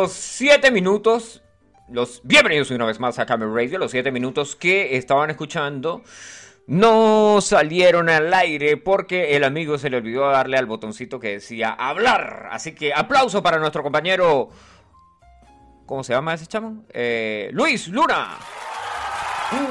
Los siete minutos, los bienvenidos una vez más a Camera Radio, los siete minutos que estaban escuchando no salieron al aire porque el amigo se le olvidó darle al botoncito que decía hablar. Así que aplauso para nuestro compañero. ¿Cómo se llama ese chamo? Eh, Luis Luna. Uh.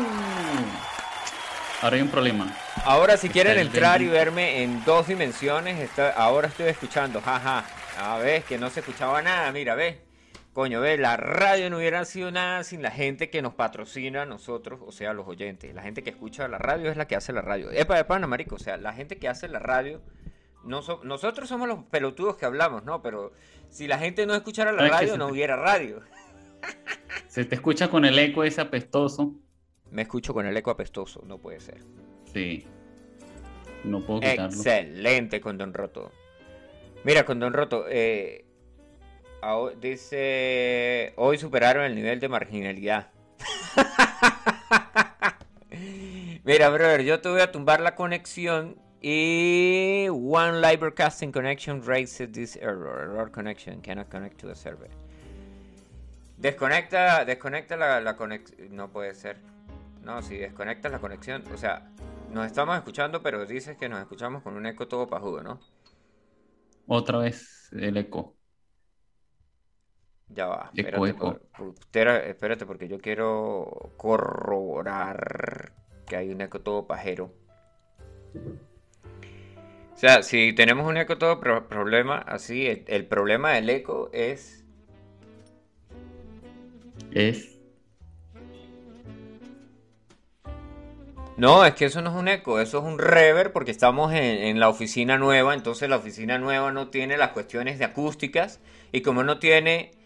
ahora hay un problema. Ahora si quieren entrar y verme en dos dimensiones, ahora estoy escuchando, jaja. A ver, que no se escuchaba nada, mira, ve. Coño, ve, la radio no hubiera sido nada sin la gente que nos patrocina a nosotros, o sea, los oyentes. La gente que escucha la radio es la que hace la radio. Epa, epa, no, marico, o sea, la gente que hace la radio, no nosotros somos los pelotudos que hablamos, ¿no? Pero si la gente no escuchara la radio, no hubiera radio. Se te escucha con el eco ese apestoso. Me escucho con el eco apestoso, no puede ser. Sí. No puedo quitarlo. Excelente con Don Roto. Mira, con Don Roto, eh, dice, hoy superaron el nivel de marginalidad. Mira, brother, yo te voy a tumbar la conexión y One Live Broadcasting Connection raises this error. Error connection cannot connect to the server. Desconecta, desconecta la, la conexión. No puede ser. No, si desconectas la conexión, o sea, nos estamos escuchando, pero dices que nos escuchamos con un eco todo pajudo, ¿no? Otra vez el eco. Ya va, espérate, espérate, porque yo quiero corroborar que hay un eco todo pajero. O sea, si tenemos un eco todo problema, así, el, problema del eco es... Es... No, es que eso no es un eco, eso es un reverb porque estamos en, en, la oficina nueva, entonces la oficina nueva no tiene las cuestiones de acústicas y como no tiene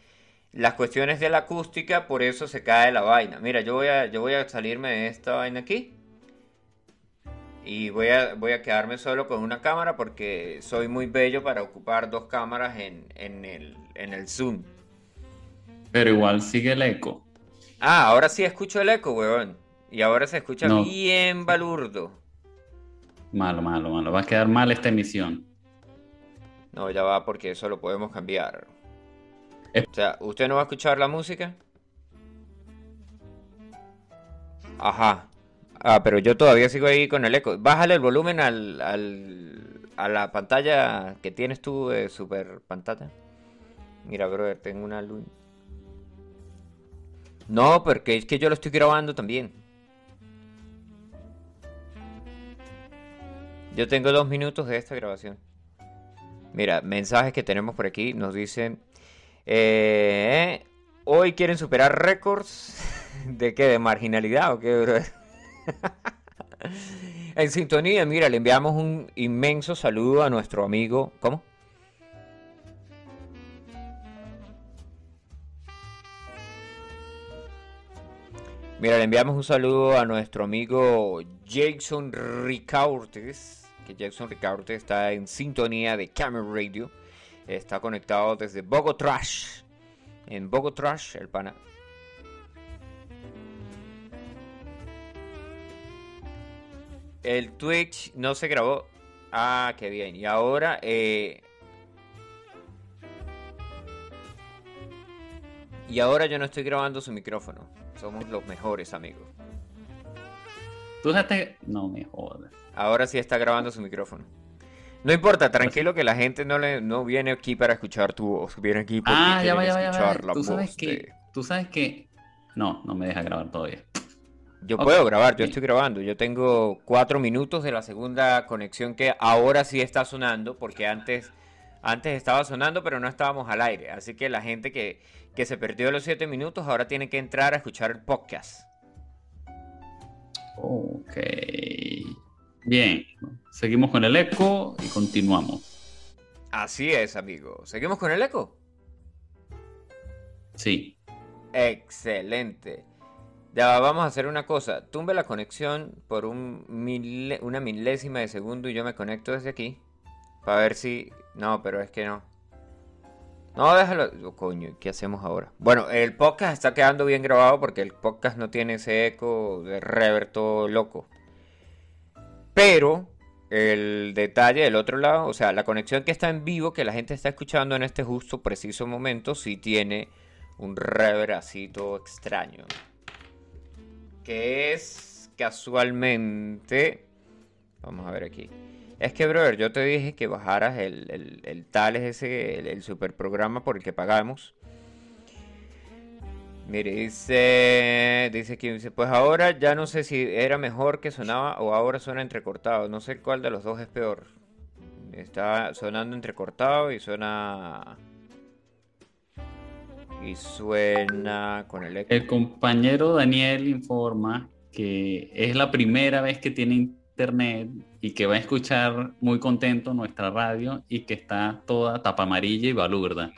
las cuestiones de la acústica, por eso se cae la vaina. Mira, yo voy a, yo voy a salirme de esta vaina aquí. Y voy a, voy a quedarme solo con una cámara porque soy muy bello para ocupar dos cámaras en, el, en el Zoom. Pero igual sigue el eco. Ah, ahora sí escucho el eco, weón. Y ahora se escucha bien balurdo. Malo, malo, malo. Va a quedar mal esta emisión. No, ya va porque eso lo podemos cambiar. O sea, ¿usted no va a escuchar la música? Ajá. Ah, pero yo todavía sigo ahí con el eco. Bájale el volumen al, a la pantalla que tienes tú de super pantalla. Mira, brother, tengo una luz. No, porque es que yo lo estoy grabando también. Yo tengo dos minutos de esta grabación. Mira, mensajes que tenemos por aquí nos dicen eh, hoy quieren superar récords de qué, de marginalidad o qué, en sintonía, mira, le enviamos un inmenso saludo a nuestro amigo. ¿Cómo? Mira, le enviamos un saludo a nuestro amigo Jason Ricaurtes, que Jason Ricaurtes está en sintonía de Camera Radio. Está conectado desde Bogotrash. En Bogotrash, el pana. El Twitch no se grabó. Ah, qué bien. Y ahora, eh... Y ahora yo no estoy grabando su micrófono. Somos los mejores amigos. Tú No me jodas. Ahora sí está grabando su micrófono. No importa, tranquilo que la gente no le no viene aquí para escuchar tu voz, viene aquí para ah, ya va, ya escuchar la ¿Tú sabes que, Tú sabes que... No, no me deja grabar todavía. Yo puedo grabar, yo estoy grabando. Yo tengo cuatro minutos de la segunda conexión que ahora sí está sonando, porque antes, antes estaba sonando, pero no estábamos al aire. Así que la gente que, que se perdió los siete minutos ahora tiene que entrar a escuchar el podcast. Ok. Bien, seguimos con el eco y continuamos. Así es, amigo. ¿Seguimos con el eco? Sí. Excelente. Ya vamos a hacer una cosa. Tumbe la conexión por un una milésima de segundo y yo me conecto desde aquí. Para ver si... No, pero es que no. No, déjalo. Oh, coño, ¿qué hacemos ahora? Bueno, el podcast está quedando bien grabado porque el podcast no tiene ese eco de reverto loco. Pero, el detalle del otro lado, o sea, la conexión que está en vivo, que la gente está escuchando en este justo preciso momento, sí tiene un reveracito extraño. Que es casualmente... Vamos a ver aquí. Es que, brother, yo te dije que bajaras el, el, el Tales ese, el, el super programa por el que pagamos. Mire, dice, dice que dice, pues ahora ya no sé si era mejor que sonaba o ahora suena entrecortado. No sé cuál de los dos es peor. Está sonando entrecortado y suena y suena con el El compañero Daniel informa que es la primera vez que tiene internet y que va a escuchar muy contento nuestra radio y que está toda tapa amarilla y balurda.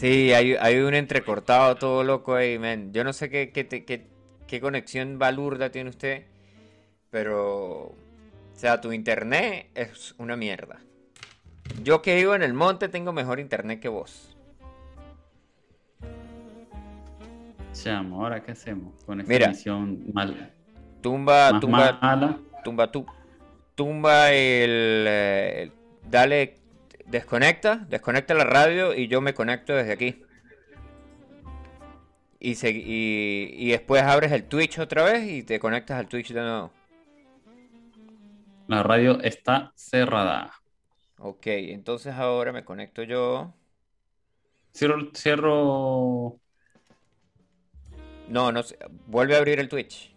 Sí, hay, hay un entrecortado todo loco ahí, man. Yo no sé qué, qué, qué, qué conexión balurda tiene usted, pero... O sea, tu internet es una mierda. Yo que vivo en el monte tengo mejor internet que vos. Chamo, ¿ahora qué hacemos con esta Mira, mal? Tumba, tumba, tumba, tu, tumba el, eh, el, Dale desconecta, desconecta la radio y yo me conecto desde aquí. Y, y, después abres el Twitch otra vez y te conectas al Twitch de nuevo. La radio está cerrada. Ok, entonces ahora me conecto yo. Cierro, cierro. No, no sé. Vuelve a abrir el Twitch.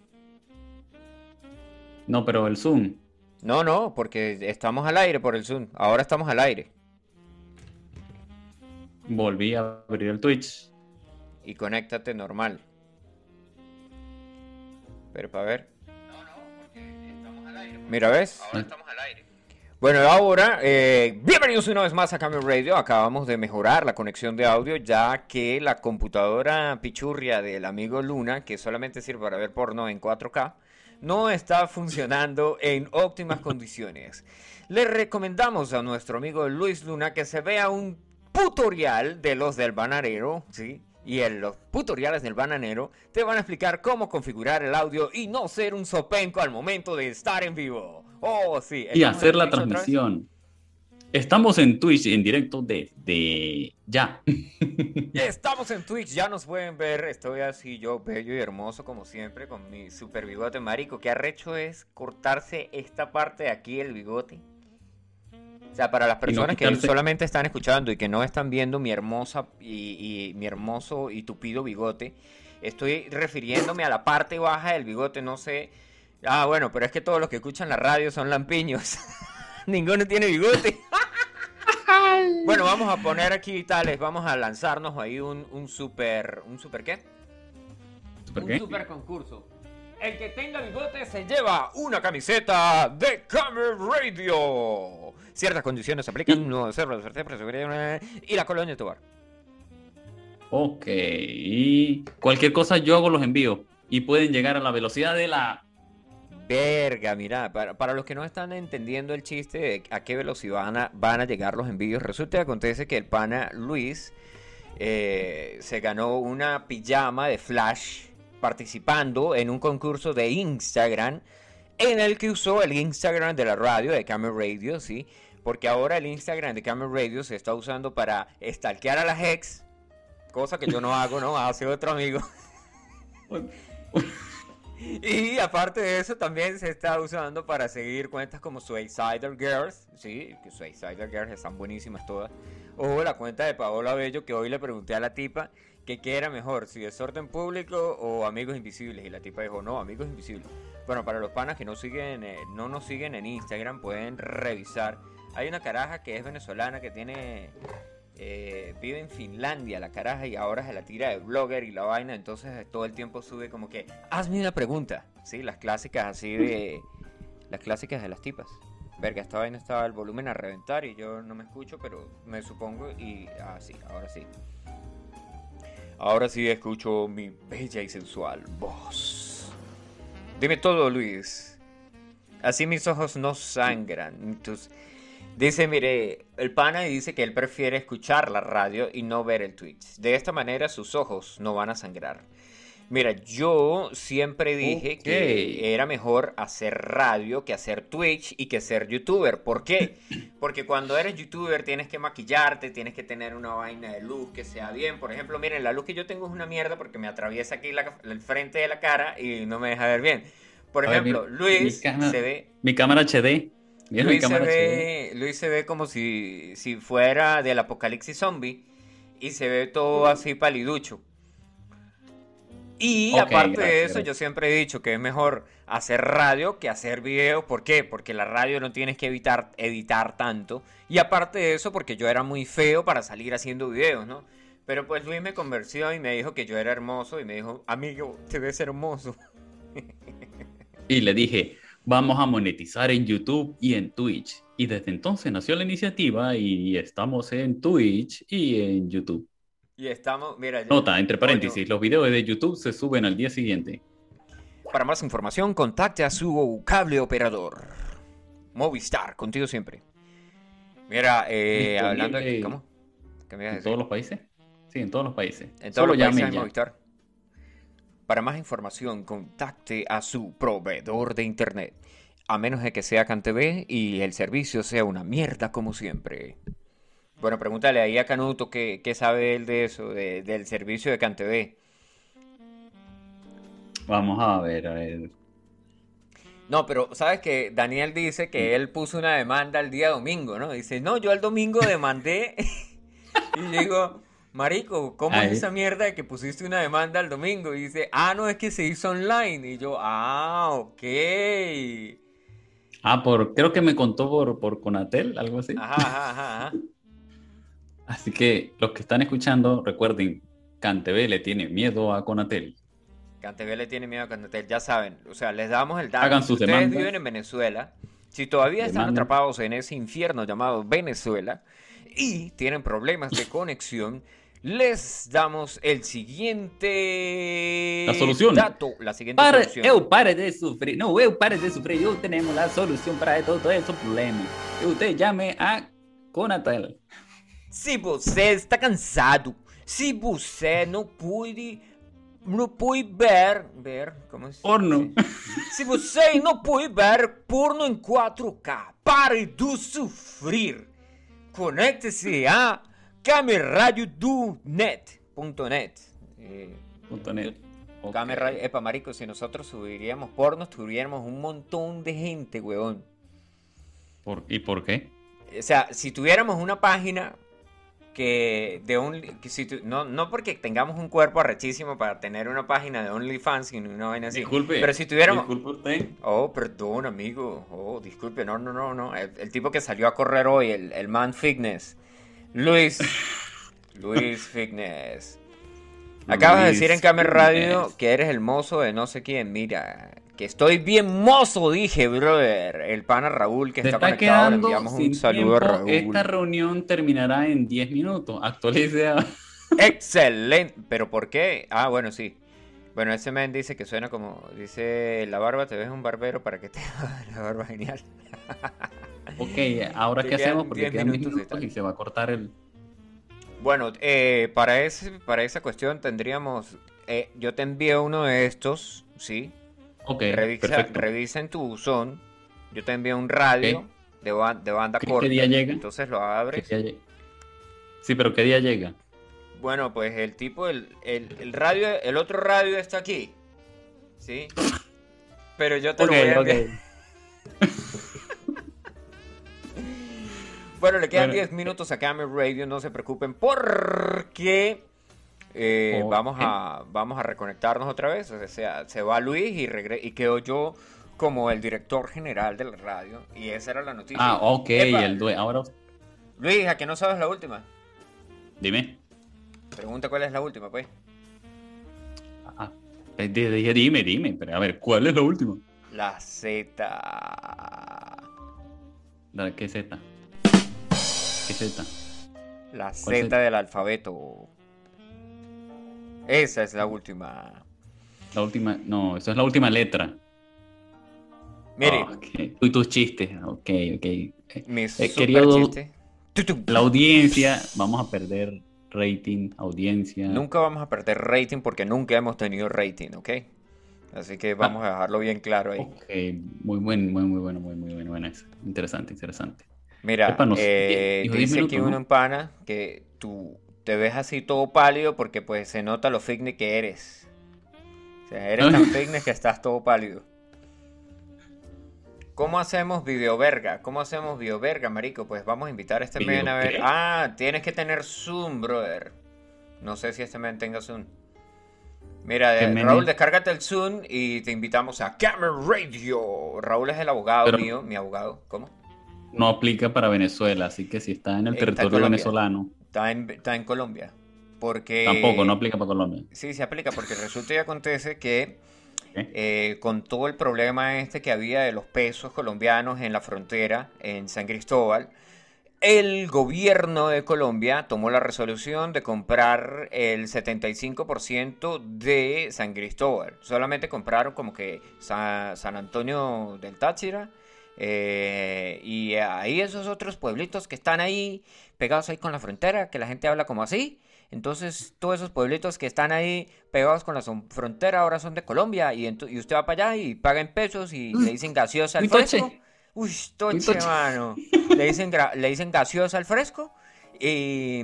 No, pero el Zoom. No, no, porque estamos al aire por el Zoom. Ahora estamos al aire. Volví a abrir el Twitch. Y conéctate normal. Pero para ver. No, no, porque estamos al aire. Mira, ¿ves? Ahora estamos al aire. Bueno, ahora, eh, bienvenidos una vez más a Cameo Radio. Acabamos de mejorar la conexión de audio ya que la computadora pichurria del amigo Luna, que solamente sirve para ver porno en 4K, no está funcionando en óptimas condiciones. Le recomendamos a nuestro amigo Luis Luna que se vea un tutorial de los del bananero, ¿sí? Y en los tutoriales del bananero te van a explicar cómo configurar el audio y no ser un sopenco al momento de estar en vivo. Oh, sí. Y hacer la transmisión. Estamos en Twitch en directo desde ya. Estamos en Twitch, ya nos pueden ver. Estoy así yo, bello y hermoso como siempre, con mi super bigote marico. Qué arrecho es cortarse esta parte de aquí el bigote. O sea, para las personas que solamente están escuchando y que no están viendo mi hermosa y, mi hermoso y tupido bigote, estoy refiriéndome a la parte baja del bigote, no sé. Ah, bueno, pero es que todos los que escuchan la radio son lampiños. Ninguno tiene bigote. bueno, vamos a poner aquí tales, vamos a lanzarnos ahí un, un super, ¿un super qué? ¿Super qué? Un super concurso. El que tenga bigote se lleva una camiseta de Camera Radio. Ciertas condiciones se aplican, no y la colonia de tu bar. Ok, y cualquier cosa yo hago los envíos y pueden llegar a la velocidad de la... Verga, mira, para, los que no están entendiendo el chiste de a qué velocidad van a, van a llegar los envíos, resulta que acontece que el pana Luis eh, se ganó una pijama de Flash participando en un concurso de Instagram en el que usó el Instagram de la radio, de Camera Radio, ¿sí? Porque ahora el Instagram de Camera Radio se está usando para stalkear a las ex, cosa que yo no hago, ¿no? Hace otro amigo. y aparte de eso, también se está usando para seguir cuentas como Suicidal Girls, ¿sí? Que Suicidal Girls están buenísimas todas. O la cuenta de Paola Bello, que hoy le pregunté a la tipa que qué era mejor, si desorden público o amigos invisibles. Y la tipa dijo, no, amigos invisibles. Bueno, para los panas que no, siguen, eh, no nos siguen en Instagram, pueden revisar. Hay una caraja que es venezolana, que tiene... Eh, vive en Finlandia la caraja y ahora se la tira de blogger y la vaina, entonces todo el tiempo sube como que, hazme una pregunta, ¿sí? Las clásicas así de... Las clásicas de las tipas. Verga, esta vaina estaba el volumen a reventar y yo no me escucho, pero me supongo y... Ah, sí, ahora sí. Ahora sí escucho mi bella y sensual voz. Dime todo, Luis. Así mis ojos no sangran. Dice, mire, el pana dice que él prefiere escuchar la radio y no ver el Twitch. De esta manera sus ojos no van a sangrar. Mira, yo siempre dije que era mejor hacer radio que hacer Twitch y que ser youtuber. ¿Por qué? Porque cuando eres youtuber tienes que maquillarte, tienes que tener una vaina de luz que sea bien. Por ejemplo, miren, la luz que yo tengo es una mierda porque me atraviesa aquí la- el frente de la cara y no me deja ver bien. Por ver, ejemplo, mi- Luis mi cámara- se ve Mi cámara HD. ¿Vieron mi Luis se, HD? ve, Luis se ve como si, si fuera del apocalipsis zombie y se ve todo así paliducho. Y aparte de eso, yo siempre he dicho que es mejor hacer radio que hacer video. ¿Por qué? Porque la radio no tienes que evitar, editar tanto. Y aparte de eso, porque yo era muy feo para salir haciendo videos, ¿no? Pero pues Luis me convenció y me dijo que yo era hermoso y me dijo, amigo, te ves hermoso. Y le dije, vamos a monetizar en YouTube y en Twitch. Y desde entonces nació la iniciativa y estamos en Twitch y en YouTube. Y estamos, mira, Nota, entre paréntesis, los videos de YouTube se suben al día siguiente. Para más información, contacte a su cable operador. Movistar, contigo siempre. Mira, eh, hablando de... ¿Cómo? ¿Qué me ibas a ¿En decir? todos los países? Sí, en todos los países. En todos Solo los países hay. Movistar. Para más información, contacte a su proveedor de internet. A menos de que sea CanTV y el servicio sea una mierda como siempre. Bueno, pregúntale ahí a Canuto qué, qué sabe él de eso, de- del servicio de CanTV. Vamos a ver, a ver. No, pero sabes que Daniel dice que él puso una demanda el día domingo, ¿no? Dice, no, yo el domingo demandé. y digo, Marico, ¿cómo Ahí. es esa mierda de que pusiste una demanda el domingo? Y dice, ah, no, es que se hizo online. Y yo, ah, ok. Ah, por, creo que me contó por, por Conatel, algo así. Ajá, ajá, ajá. Así que los que están escuchando, recuerden, CanTV le tiene miedo a Conatel. CanTV le tiene miedo a Cantel, ya saben. O sea, les damos el dato. Hagan Si sus ustedes demandas. viven en Venezuela, si todavía están Demanden. atrapados en ese infierno llamado Venezuela y tienen problemas de conexión, les damos el siguiente La solución. dato, la siguiente Para, solución. eu pare de sufrir. No, eu pare de sufrir. Eu tenemos la solución para todos esos problemas. Usted llame a Conatel. Se você está cansado, se você não pode, não ver, ver, como se Porno. Se você não pode ver porno em 4K, pare de sofrer. Conecte-se a. Eh, Punto net. Radio- Epa, marico, si nosotros subiríamos pornos, tuviéramos un montón de gente, weón. ¿Por- ¿Y por qué? O sea, si tuviéramos una página que de un que si tu- no, no porque tengamos un cuerpo arrechísimo para tener una página de OnlyFans y una vaina así. Disculpe. Pero si tuviéramos. Disculpe usted. Oh, perdón, amigo. Oh, disculpe. No, no, no, no. El, el tipo que salió a correr hoy, el, el man fitness. Luis. Luis Fitness. Acabas de decir en Camer Radio que eres el mozo de no sé quién. Mira, que estoy bien mozo, dije, brother. El pana Raúl que Se está, está conectado. Le enviamos un saludo a. Raúl. Esta reunión terminará en 10 minutos. Actualice. Excelente. ¿Pero por qué? Ah, bueno, sí. Bueno, ese man dice que suena como. Dice: La barba, te ves un barbero para que te la barba genial. Ok, ahora qué hacemos porque 10 quedan 10 minutos minutos y se va a cortar el... Bueno, eh, para, ese, para esa cuestión tendríamos. eh, yo te envío uno de estos, ¿sí? Ok, Revisa, perfecto. revisa en tu buzón. Yo te envío un radio de, ba- de banda ¿Qué- qué corta. día llega? Entonces lo ¿Qué abres. Sí, pero ¿qué día llega? Bueno, pues el tipo, el, el, el radio, el otro radio está aquí. ¿Sí? Pero yo te Ok, lo voy a enviar. Bueno, le quedan Bueno. 10 minutos a Camel Radio, no se preocupen, porque eh, vamos, a, vamos a reconectarnos otra vez. O sea, se va Luis y, regre- y quedo yo como el director general de la radio. Y esa era la noticia. Ah, ok, Epa, el. Ahora, Luis, ¿a que no sabes la última? dime. Pregunta cuál es la última, pues. Ah, eh, di- di- dime, dime. Pero a ver, ¿cuál es la última? La Z. La, ¿Qué Z? ¿Qué Z? La ¿Cuál Z Z? del alfabeto. Esa es la última. La última... No, esa es la última letra. Mire. Tú y tus chistes. Ok, ok. Eh, mi eh, querido- chiste. La audiencia, vamos a perder rating, audiencia. Nunca vamos a perder rating porque nunca hemos tenido rating, ¿ok? Así que vamos a dejarlo bien claro ahí. Ok, muy bueno, muy, muy bueno, muy, muy bueno, bueno. Interesante, interesante. Mira, Epa, nos- eh, dijo 10 dice aquí minutos, uno ¿no? pana que tú te ves así todo pálido porque pues se nota lo fitness que eres. O sea, eres tan fitness que estás todo pálido. ¿Cómo hacemos video verga? ¿Cómo hacemos video verga, marico? Pues vamos a invitar a este ¿Video men a ver. qué? Ah, tienes que tener Zoom, brother. No sé si este men tenga Zoom. Mira, ¿Qué eh, Raúl, es? descárgate el Zoom y te invitamos a Camera Radio. Raúl es el abogado Pero- mío, mi abogado. ¿Cómo? No aplica para Venezuela, así que si está en el Está territorio Colombia. venezolano, Está en, está en Colombia. Porque. tampoco, no aplica para Colombia. Sí, se aplica porque resulta y acontece que eh, con todo el problema este que había de los pesos colombianos en la frontera, en San Cristóbal, el gobierno de Colombia tomó la resolución de comprar el 75% de San Cristóbal. Solamente compraron como que Sa- San Antonio del Táchira. Eh, y ahí esos otros pueblitos que están ahí pegados ahí con la frontera, que la gente habla como así. Entonces, todos esos pueblitos que están ahí pegados con la frontera ahora son de Colombia. Y, usted va para allá y paga en pesos y le dicen gaseosa al Uy, toche. fresco. Uy, toche, toche. mano. Le dicen, le dicen gaseosa al fresco. Y,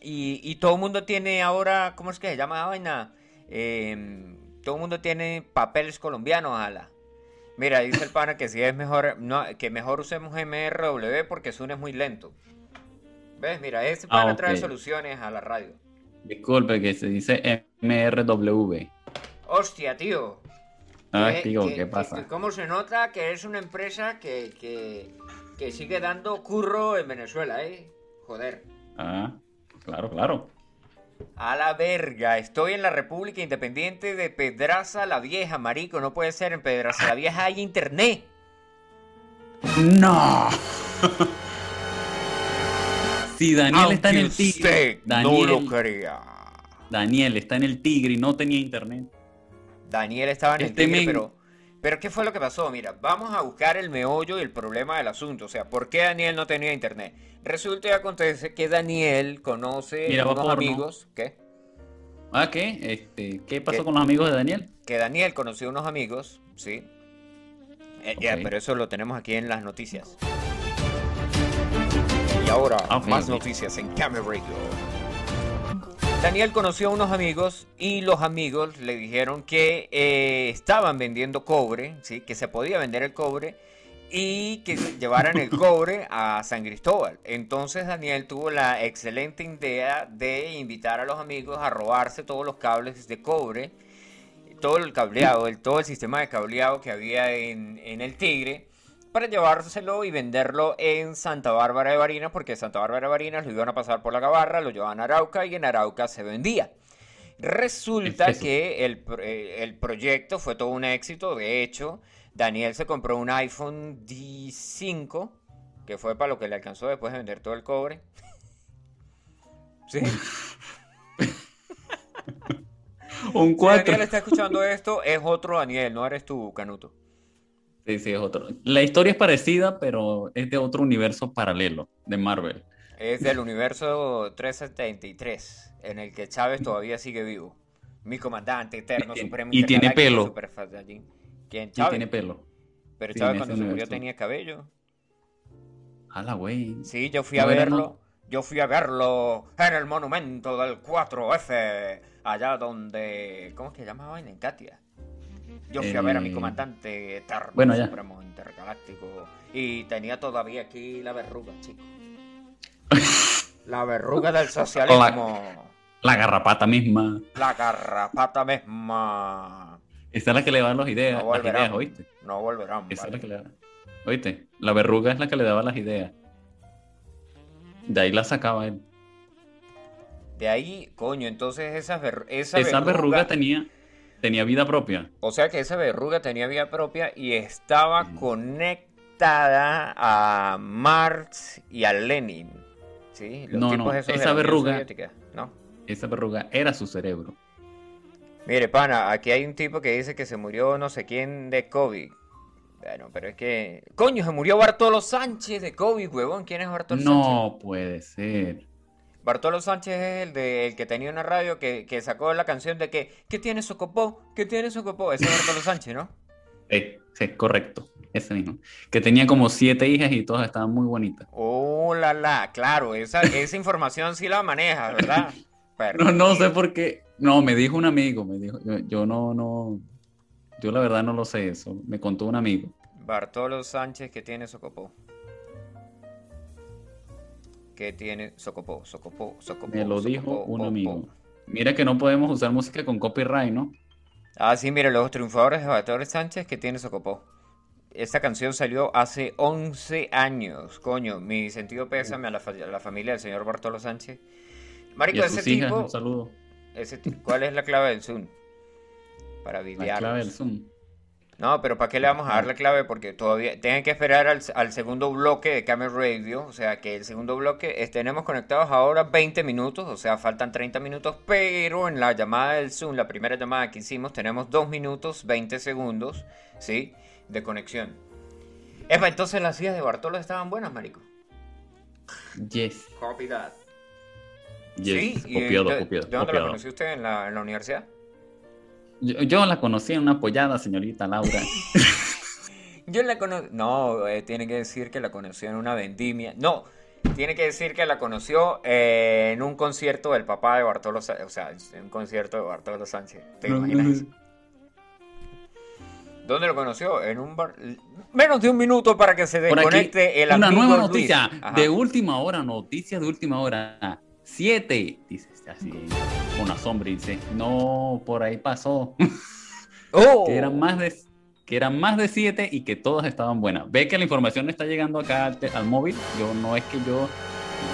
y, y todo el mundo tiene ahora, ¿cómo es que se llama la vaina? Eh, todo el mundo tiene papeles colombianos, ala. Mira, dice el pana que si es mejor, no, que mejor usemos MRW porque Zoom es muy lento. ¿Ves? Mira, este Ah, pana trae soluciones a la radio. Disculpe, que se dice MRW. Hostia, tío. Ah, ¿Qué- digo, qué- ¿qué pasa? ¿Cómo se nota que es una empresa que, que, que sigue dando curro en Venezuela, eh? Joder. Ah, claro, claro. A la verga, estoy en la República Independiente de Pedraza la Vieja, marico. No puede ser, en Pedraza la Vieja hay internet. ¡No! si Daniel está en el Tigre. Daniel, no lo crea. Daniel está en el Tigre y no tenía internet. Daniel estaba en el Este Tigre, men- pero... Pero ¿qué fue lo que pasó? Mira, vamos a buscar el meollo y el problema del asunto. O sea, ¿por qué Daniel no tenía internet? Resulta y acontece que Daniel conoce Miraba unos porno. amigos... ¿Qué? Ah, ¿qué? Este, ¿Qué pasó con los amigos de Daniel? que Daniel conoció unos amigos, ¿sí? Eh, pero eso lo tenemos aquí en las noticias. Y ahora, Ah, más noticias en Camera Radio. Daniel conoció a unos amigos y los amigos le dijeron que eh, estaban vendiendo cobre, ¿sí? Que se podía vender el cobre y que llevaran el cobre a San Cristóbal. Entonces Daniel tuvo la excelente idea de invitar a los amigos a robarse todos los cables de cobre todo el cableado, el, todo el sistema de cableado que había en, en el Tigre para llevárselo y venderlo en Santa Bárbara de Barinas, porque Santa Bárbara de Barinas lo iban a pasar por la Gabarra, lo llevaban a Arauca y en Arauca se vendía. Resulta que el, eh, el proyecto fue todo un éxito, de hecho, Daniel se compró un iPhone 5 que fue para lo que le alcanzó después de vender todo el cobre. ¿Sí? Un Si 4. Daniel está escuchando esto, es otro Daniel, no eres tú, Canuto. Sí, sí, es otro. La historia es parecida, pero es de otro universo paralelo de Marvel. Es del universo 373, en el que Chávez todavía sigue vivo. Mi comandante eterno, Y supremo y tiene pelo. ¿Quién? Y tiene pelo. Pero Chávez cuando se murió tenía cabello. Hala, güey. Sí, yo fui a verlo. ¿no? Yo fui a verlo en el monumento del 4F, allá donde... ¿Cómo es que se llama vaina? En Katia. Yo fui a ver a mi comandante eterno, bueno, ya. supremo intergaláctico. Y tenía todavía aquí la verruga, chico. La verruga del socialismo. La garrapata misma. La garrapata misma. Esa es la que le da las ideas, No las volverán. ideas, ¿oíste? No volverán. Esa es la que le da. ¿Oíste? La verruga es la que le daba las ideas. De ahí la sacaba él. De ahí, coño, entonces esa, ver- esa, Esa verruga verruga tenía, tenía vida propia. O sea que esa verruga tenía vida propia y estaba Ujú. conectada a Marx y a Lenin. ¿Sí? Los No, tipos no, esa verruga- Soviética, ¿no? Esa verruga era su cerebro. Mire, pana, aquí hay un tipo que dice que se murió no sé quién de COVID. Bueno, pero es que... Coño, se murió Bartolo Sánchez de COVID, huevón. ¿Quién es Bartolo Sánchez? No puede ser. Bartolo Sánchez es el, de, el que tenía una radio que, que sacó la canción de que ¿Qué tiene Socopó? ¿Qué tiene Socopó? Ese es Bartolo Sánchez, ¿no? Sí, sí, correcto. Ese mismo. Que tenía como siete hijas y todas estaban muy bonitas. Oh, la, la, claro, esa, esa información sí la maneja, ¿verdad? No, no sé por qué. No, me dijo un amigo, me dijo, yo, yo no, no, yo la verdad no lo sé eso, me contó un amigo. Bartolo Sánchez que tiene Socopó. ¿Qué tiene Socopó? Socopó, Socopó. Me lo Socopó, dijo un amigo. po. Mira que no podemos usar música con copyright, ¿no? Ah, sí, mire, los triunfadores de Bartolo Sánchez que tiene Socopó. Esta canción salió hace 11 años. Coño, mi sentido pésame a la, fa- a la familia del señor Bartolo Sánchez. Y Marico, a ese sus hijas, tipo, un saludo. ese ¿cuál es la clave del Zoom? Para La videarlos. clave del Zoom. No, pero ¿para qué le vamos a dar la clave? Porque todavía tienen que esperar al, al segundo bloque de Camel Radio. O sea, que el segundo bloque es- tenemos conectados ahora 20 minutos. O sea, faltan 30 minutos. Pero en la llamada del Zoom, la primera llamada que hicimos, tenemos 2 minutos 20 segundos, ¿sí? De conexión. Epa, entonces las sillas de Bartolo estaban buenas, marico. Yes. Copy that. Yes. ¿y copiado, de- copiado, ¿De dónde la copiado. conoció usted? ¿En la, en la universidad? Yo, yo la conocí en una apoyada, señorita Laura. Yo la conocí. No, eh, tiene que decir que la conoció en una vendimia. No, tiene que decir que la conoció eh, en un concierto del papá de Bartolo Sánchez. O sea, en un concierto de Bartolo Sánchez. ¿Te imaginas? ¿Dónde lo conoció? En un bar. Menos de un minuto para que se desconecte el una amigo nueva Luis. noticia de última hora, noticia de última hora. Siete, dice así, con una sombra, y dice, no, por ahí pasó, ¡Oh! que eran más de que eran más de siete y que todas estaban buenas. Ve que la información no está llegando acá al, al móvil. Yo no es que yo,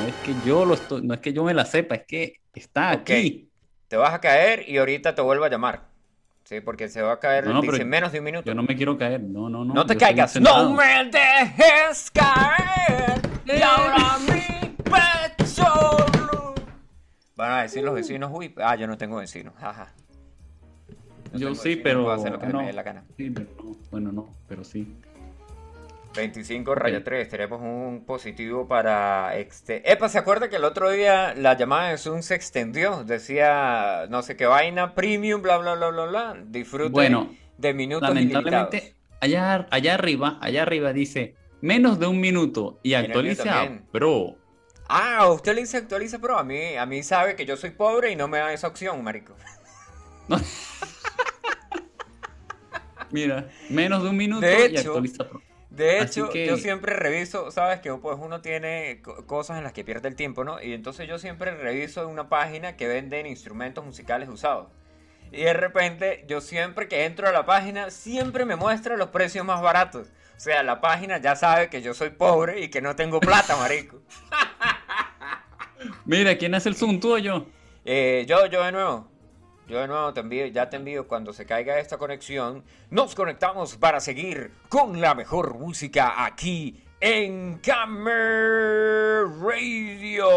no es que yo lo estoy, no es que yo me la sepa, es que está aquí. Te vas a caer y ahorita te vuelvo a llamar. Sí, porque se va a caer, No, no, dice, pero en menos de un minuto. Yo no me quiero caer, no, no, no. No te caigas. No me dejes caer. Y ahora Van a decir los vecinos, uy, ah, yo no tengo vecinos. Jaja. No Yo sí, vecinos, pero Puedo hacer lo que no. me dé la gana. Sí, pero no. Bueno, no, pero sí. 25 raya 3, tenemos un positivo para... Este... Epa, ¿se acuerda que el otro día la llamada de Zoom se extendió? Decía, no sé qué vaina, premium, bla, bla, bla, bla, bla. Disfrute Bueno, de minutos Lamentablemente, ilimitados. allá, allá arriba, allá arriba dice menos de un minuto y actualiza. Pro. Ah, usted le dice actualiza, pero a mí, a mí sabe que yo soy pobre y no me da esa opción, marico. Mira, menos de un minuto De y hecho, actualiza Pro. De hecho, que- yo siempre reviso, sabes que pues uno tiene co- cosas en las que pierde el tiempo, ¿no? Y entonces yo siempre reviso una página que venden instrumentos musicales usados. Y de repente, yo siempre que entro a la página, siempre me muestra los precios más baratos. O sea, la página ya sabe que yo soy pobre y que no tengo plata, marico. Mira, ¿quién hace el zoom, tú o yo? Eh, yo, yo de nuevo. Yo de nuevo te envío, ya te envío cuando se caiga esta conexión. Nos conectamos para seguir con la mejor música aquí en Camer Radio.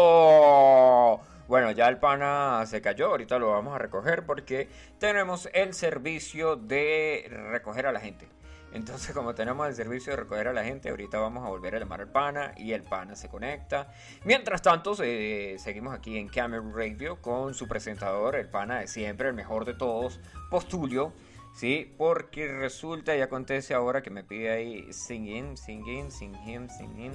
Bueno, ya el pana se cayó, ahorita lo vamos a recoger porque tenemos el servicio de recoger a la gente. Entonces, como tenemos el servicio de recoger a la gente, ahorita vamos a volver a llamar al pana y el pana se conecta. Mientras tanto, seguimos aquí en Camel Radio con su presentador, el pana de siempre, el mejor de todos, Postulio. Sí, porque resulta y acontece ahora que me pide ahí singing, singing, singing, singing.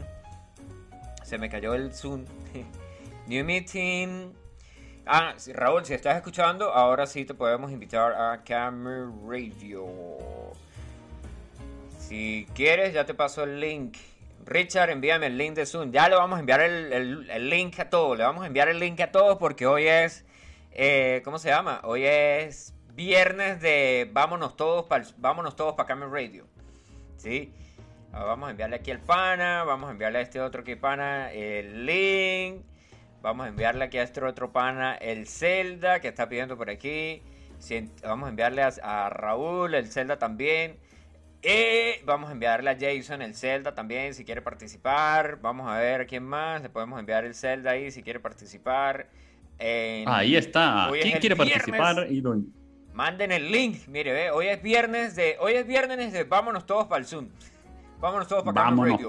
Se me cayó el Zoom. New meeting. Ah, Raúl, si estás escuchando, ahora sí te podemos invitar a Camel Radio. Si quieres, ya te paso el link. Richard, envíame el link de Zoom. Ya le vamos a enviar el, el- link a todos. Le vamos a enviar el link a todos porque hoy es. eh, ¿Cómo se llama? Hoy es viernes de vámonos todos para vámonos todos para Camel Radio. ¿Sí? Ah, Vamos a enviarle aquí al pana. Vamos a enviarle a este otro que pana el link. Vamos a enviarle aquí a este otro pana el Zelda que está pidiendo por aquí. Vamos a enviarle a, a Raúl el Zelda también. Y vamos a enviarle a Jason el Zelda también si quiere participar. Vamos a ver a quién más. Le podemos enviar el Zelda ahí si quiere participar. En- Ahí está. Hoy ¿Quién quiere viernes. participar? Y lo- Manden el link. Mire, ve, hoy es viernes de. Hoy es viernes de vámonos todos para el Zoom. Vámonos todos para Vámonos.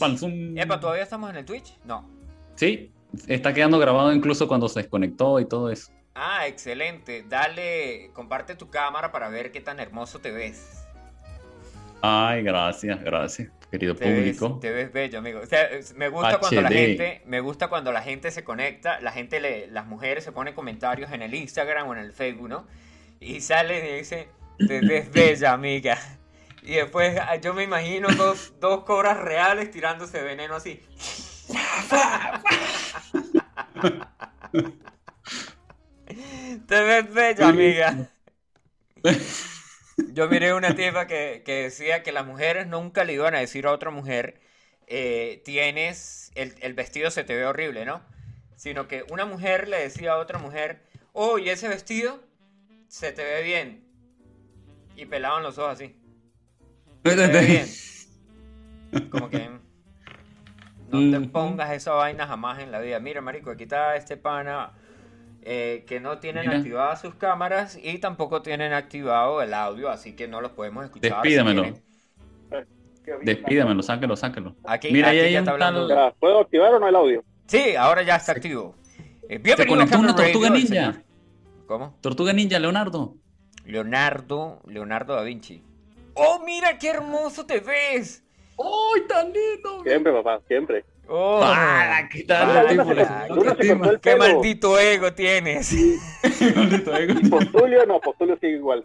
Para el Zoom. Epa, ¿todavía estamos en el Twitch? No. Sí, Está quedando grabado incluso cuando se desconectó y todo eso. Ah, excelente. Dale, comparte tu cámara para ver qué tan hermoso te ves. Ay, gracias, gracias, querido Te ves, público. te ves bello, amigo. O sea, me gusta cuando la gente, me gusta cuando la gente se conecta, la gente le, las mujeres se ponen comentarios en el Instagram o en el Facebook, ¿no? Y salen y dicen, te ves bella, amiga. Y después ah, yo me imagino dos, dos cobras reales tirándose veneno así. Te ves bella, amiga. Yo miré una tipa que, que decía que las mujeres nunca le iban a decir a otra mujer, eh, tienes, el, el vestido se te ve horrible, ¿no? Sino que una mujer le decía a otra mujer, oh, ¿y ese vestido se te ve bien? Y pelaban los ojos así. Se te ve bien. Como que no te pongas esa vaina jamás en la vida. Mira, marico, aquí está este pana eh, que no tienen Mira. activadas sus cámaras y tampoco tienen activado el audio, así que no los podemos escuchar. si Despídamelo. quieren. Despídamelo, sáquelo, sáquelo. Aquí, Mira, aquí ya un está hablando. tal- Ya, ¿Puedo activar o no el audio? Sí, ahora ya está activo. Eh, Se bienvenido a conectó una tortuga Radio, ninja. ¿Cómo? Tortuga Ninja, Leonardo. Leonardo, Leonardo da Vinci. ¡Oh, mira qué hermoso te ves! ¡Ay, tan lindo! Siempre, papá, siempre. ¡Oh! ¡Para! ¿Qué tal? ¡Qué maldito ego tienes! Maldito ego. Postulio, no, Postulio sigue igual.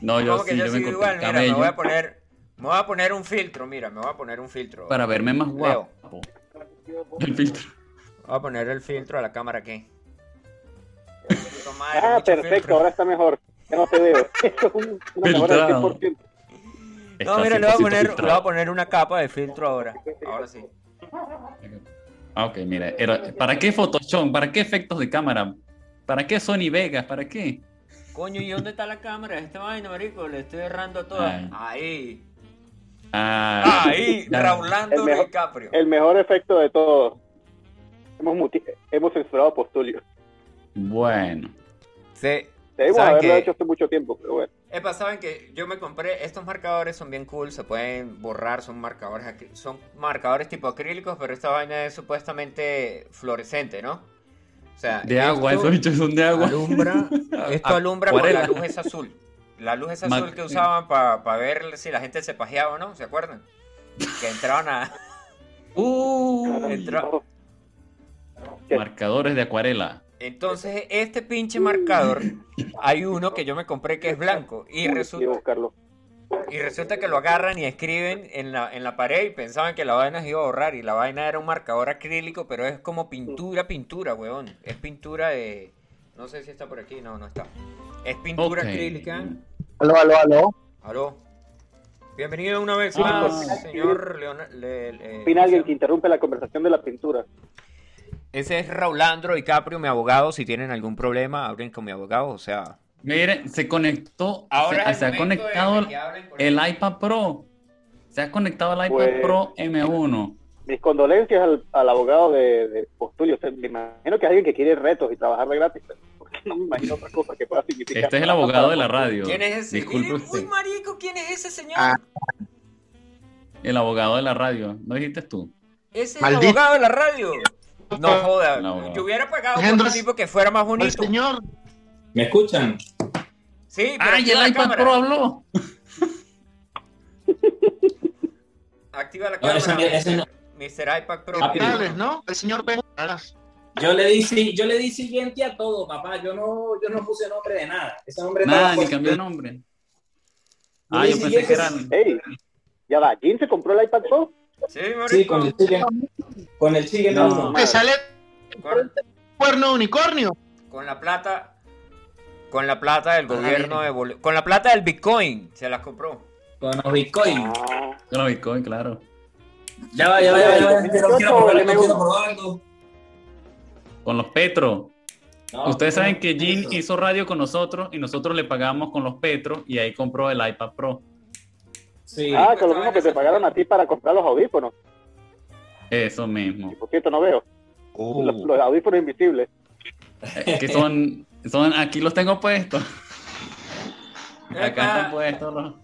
No, yo ¿Cómo que sí, yo yo me sigo corté igual? Mira, me voy a poner... Me voy a poner un filtro, mira, me voy a poner un filtro. para verme más Leo. guapo. El filtro. Voy a poner el filtro a la cámara aquí. Madre, Ah, perfecto, filtro. ahora está mejor. Ya no te veo. Eso es un, una mejora del Filtrado. 100%. No, mira, le voy, a 100% poner, le voy a poner una capa de filtro ahora. Ahora sí. Ah, ok, mira. era- ¿Para qué Photoshop? ¿Para qué efectos de cámara? ¿Para qué Sony Vegas? ¿Para qué? Coño, ¿y dónde está la cámara? Esta vaina, marico, le estoy errando a todas. Ay. Ahí. Ah, Ahí. Raulando El mejor- DiCaprio. El mejor efecto de todos. Hemos, hemos censurado a Postulio. Bueno. Sí. Debimos ¿Saben haberlo hecho hace mucho tiempo, pero bueno. Epa, saben que yo me compré, estos marcadores son bien cool, se pueden borrar, son marcadores, son marcadores tipo acrílicos, pero esta vaina es supuestamente fluorescente, ¿no? O sea, De agua, esos bichos son de agua. alumbra, esto alumbra porque la luz es azul. La luz es azul que usaban para ver si la gente se pajeaba o no, ¿se acuerdan? Que entraban a... Uh, Entra- marcadores de acuarela. Entonces, este pinche marcador, hay uno que yo me compré que es blanco y resulta, y resulta que lo agarran y escriben en la, en la pared y pensaban que la vaina se iba a borrar y la vaina era un marcador acrílico, pero es como pintura, pintura, weón. Es pintura de... No sé si está por aquí, no, no está. Es pintura acrílica. Aló, aló, aló. Aló. Bienvenido una vez Ah, más, señor Leonardo. Opina alguien que interrumpe la conversación de la pintura. Ese es Raulandro DiCaprio, mi abogado. Si tienen algún problema, hablen con mi abogado. O sea, Miren, se conectó, ahora se, ha conectado el iPad Pro. Se ha conectado el iPad Pues- Pro M1. Mis condolencias al, al abogado de, de Postulio. O sea, me imagino que es alguien que quiere retos y trabajar de gratis. pero porque no me imagino otra cosa que pueda significar. Este es el abogado de la radio. ¿Quién es ese? Disculpe usted. uy, marico, ¿quién es ese señor? Ah. El abogado de la radio. ¿No dijiste tú? ese es el abogado de la radio. No joda. Yo hubiera pagado por un tipo que fuera más bonito. señor. ¿Me escuchan? Sí, pero ¡Ay, activa el la iPad. Pro habló! Activa la No, cámara, no. Mr. iPad Pro. Ah, ¿no? El señor Vegas. Yo le di, yo le di siguiente a todo, papá. Yo no, yo no puse nombre de nada. Ese nombre Nada, ni de nombre. Ah, yo pensé que eran... Ey, ya va. ¿Jin se compró el iPad Pro? Sí, con el chicken. Con el chicken No. sale Con, cuerno de unicornio. con la plata. Con la plata del gobierno de Bol- Con la plata del Bitcoin. Se las compró. Con los Bitcoin. Con los Bitcoin, claro. Ya va, ya va, ya va. ya va. Quiero, quiero probar algo, M1. quiero probar algo. Con los Petro. No, Ustedes no, saben que Jin hizo radio con nosotros y nosotros le pagamos con los Petro y ahí compró el iPad Pro. Sí. ah, con lo mismo que te pagaron a ti para comprar los audífonos. Eso mismo. Y por cierto, no veo. Los, los audífonos invisibles. Que son, son, aquí los tengo puestos. Acá están puestos los.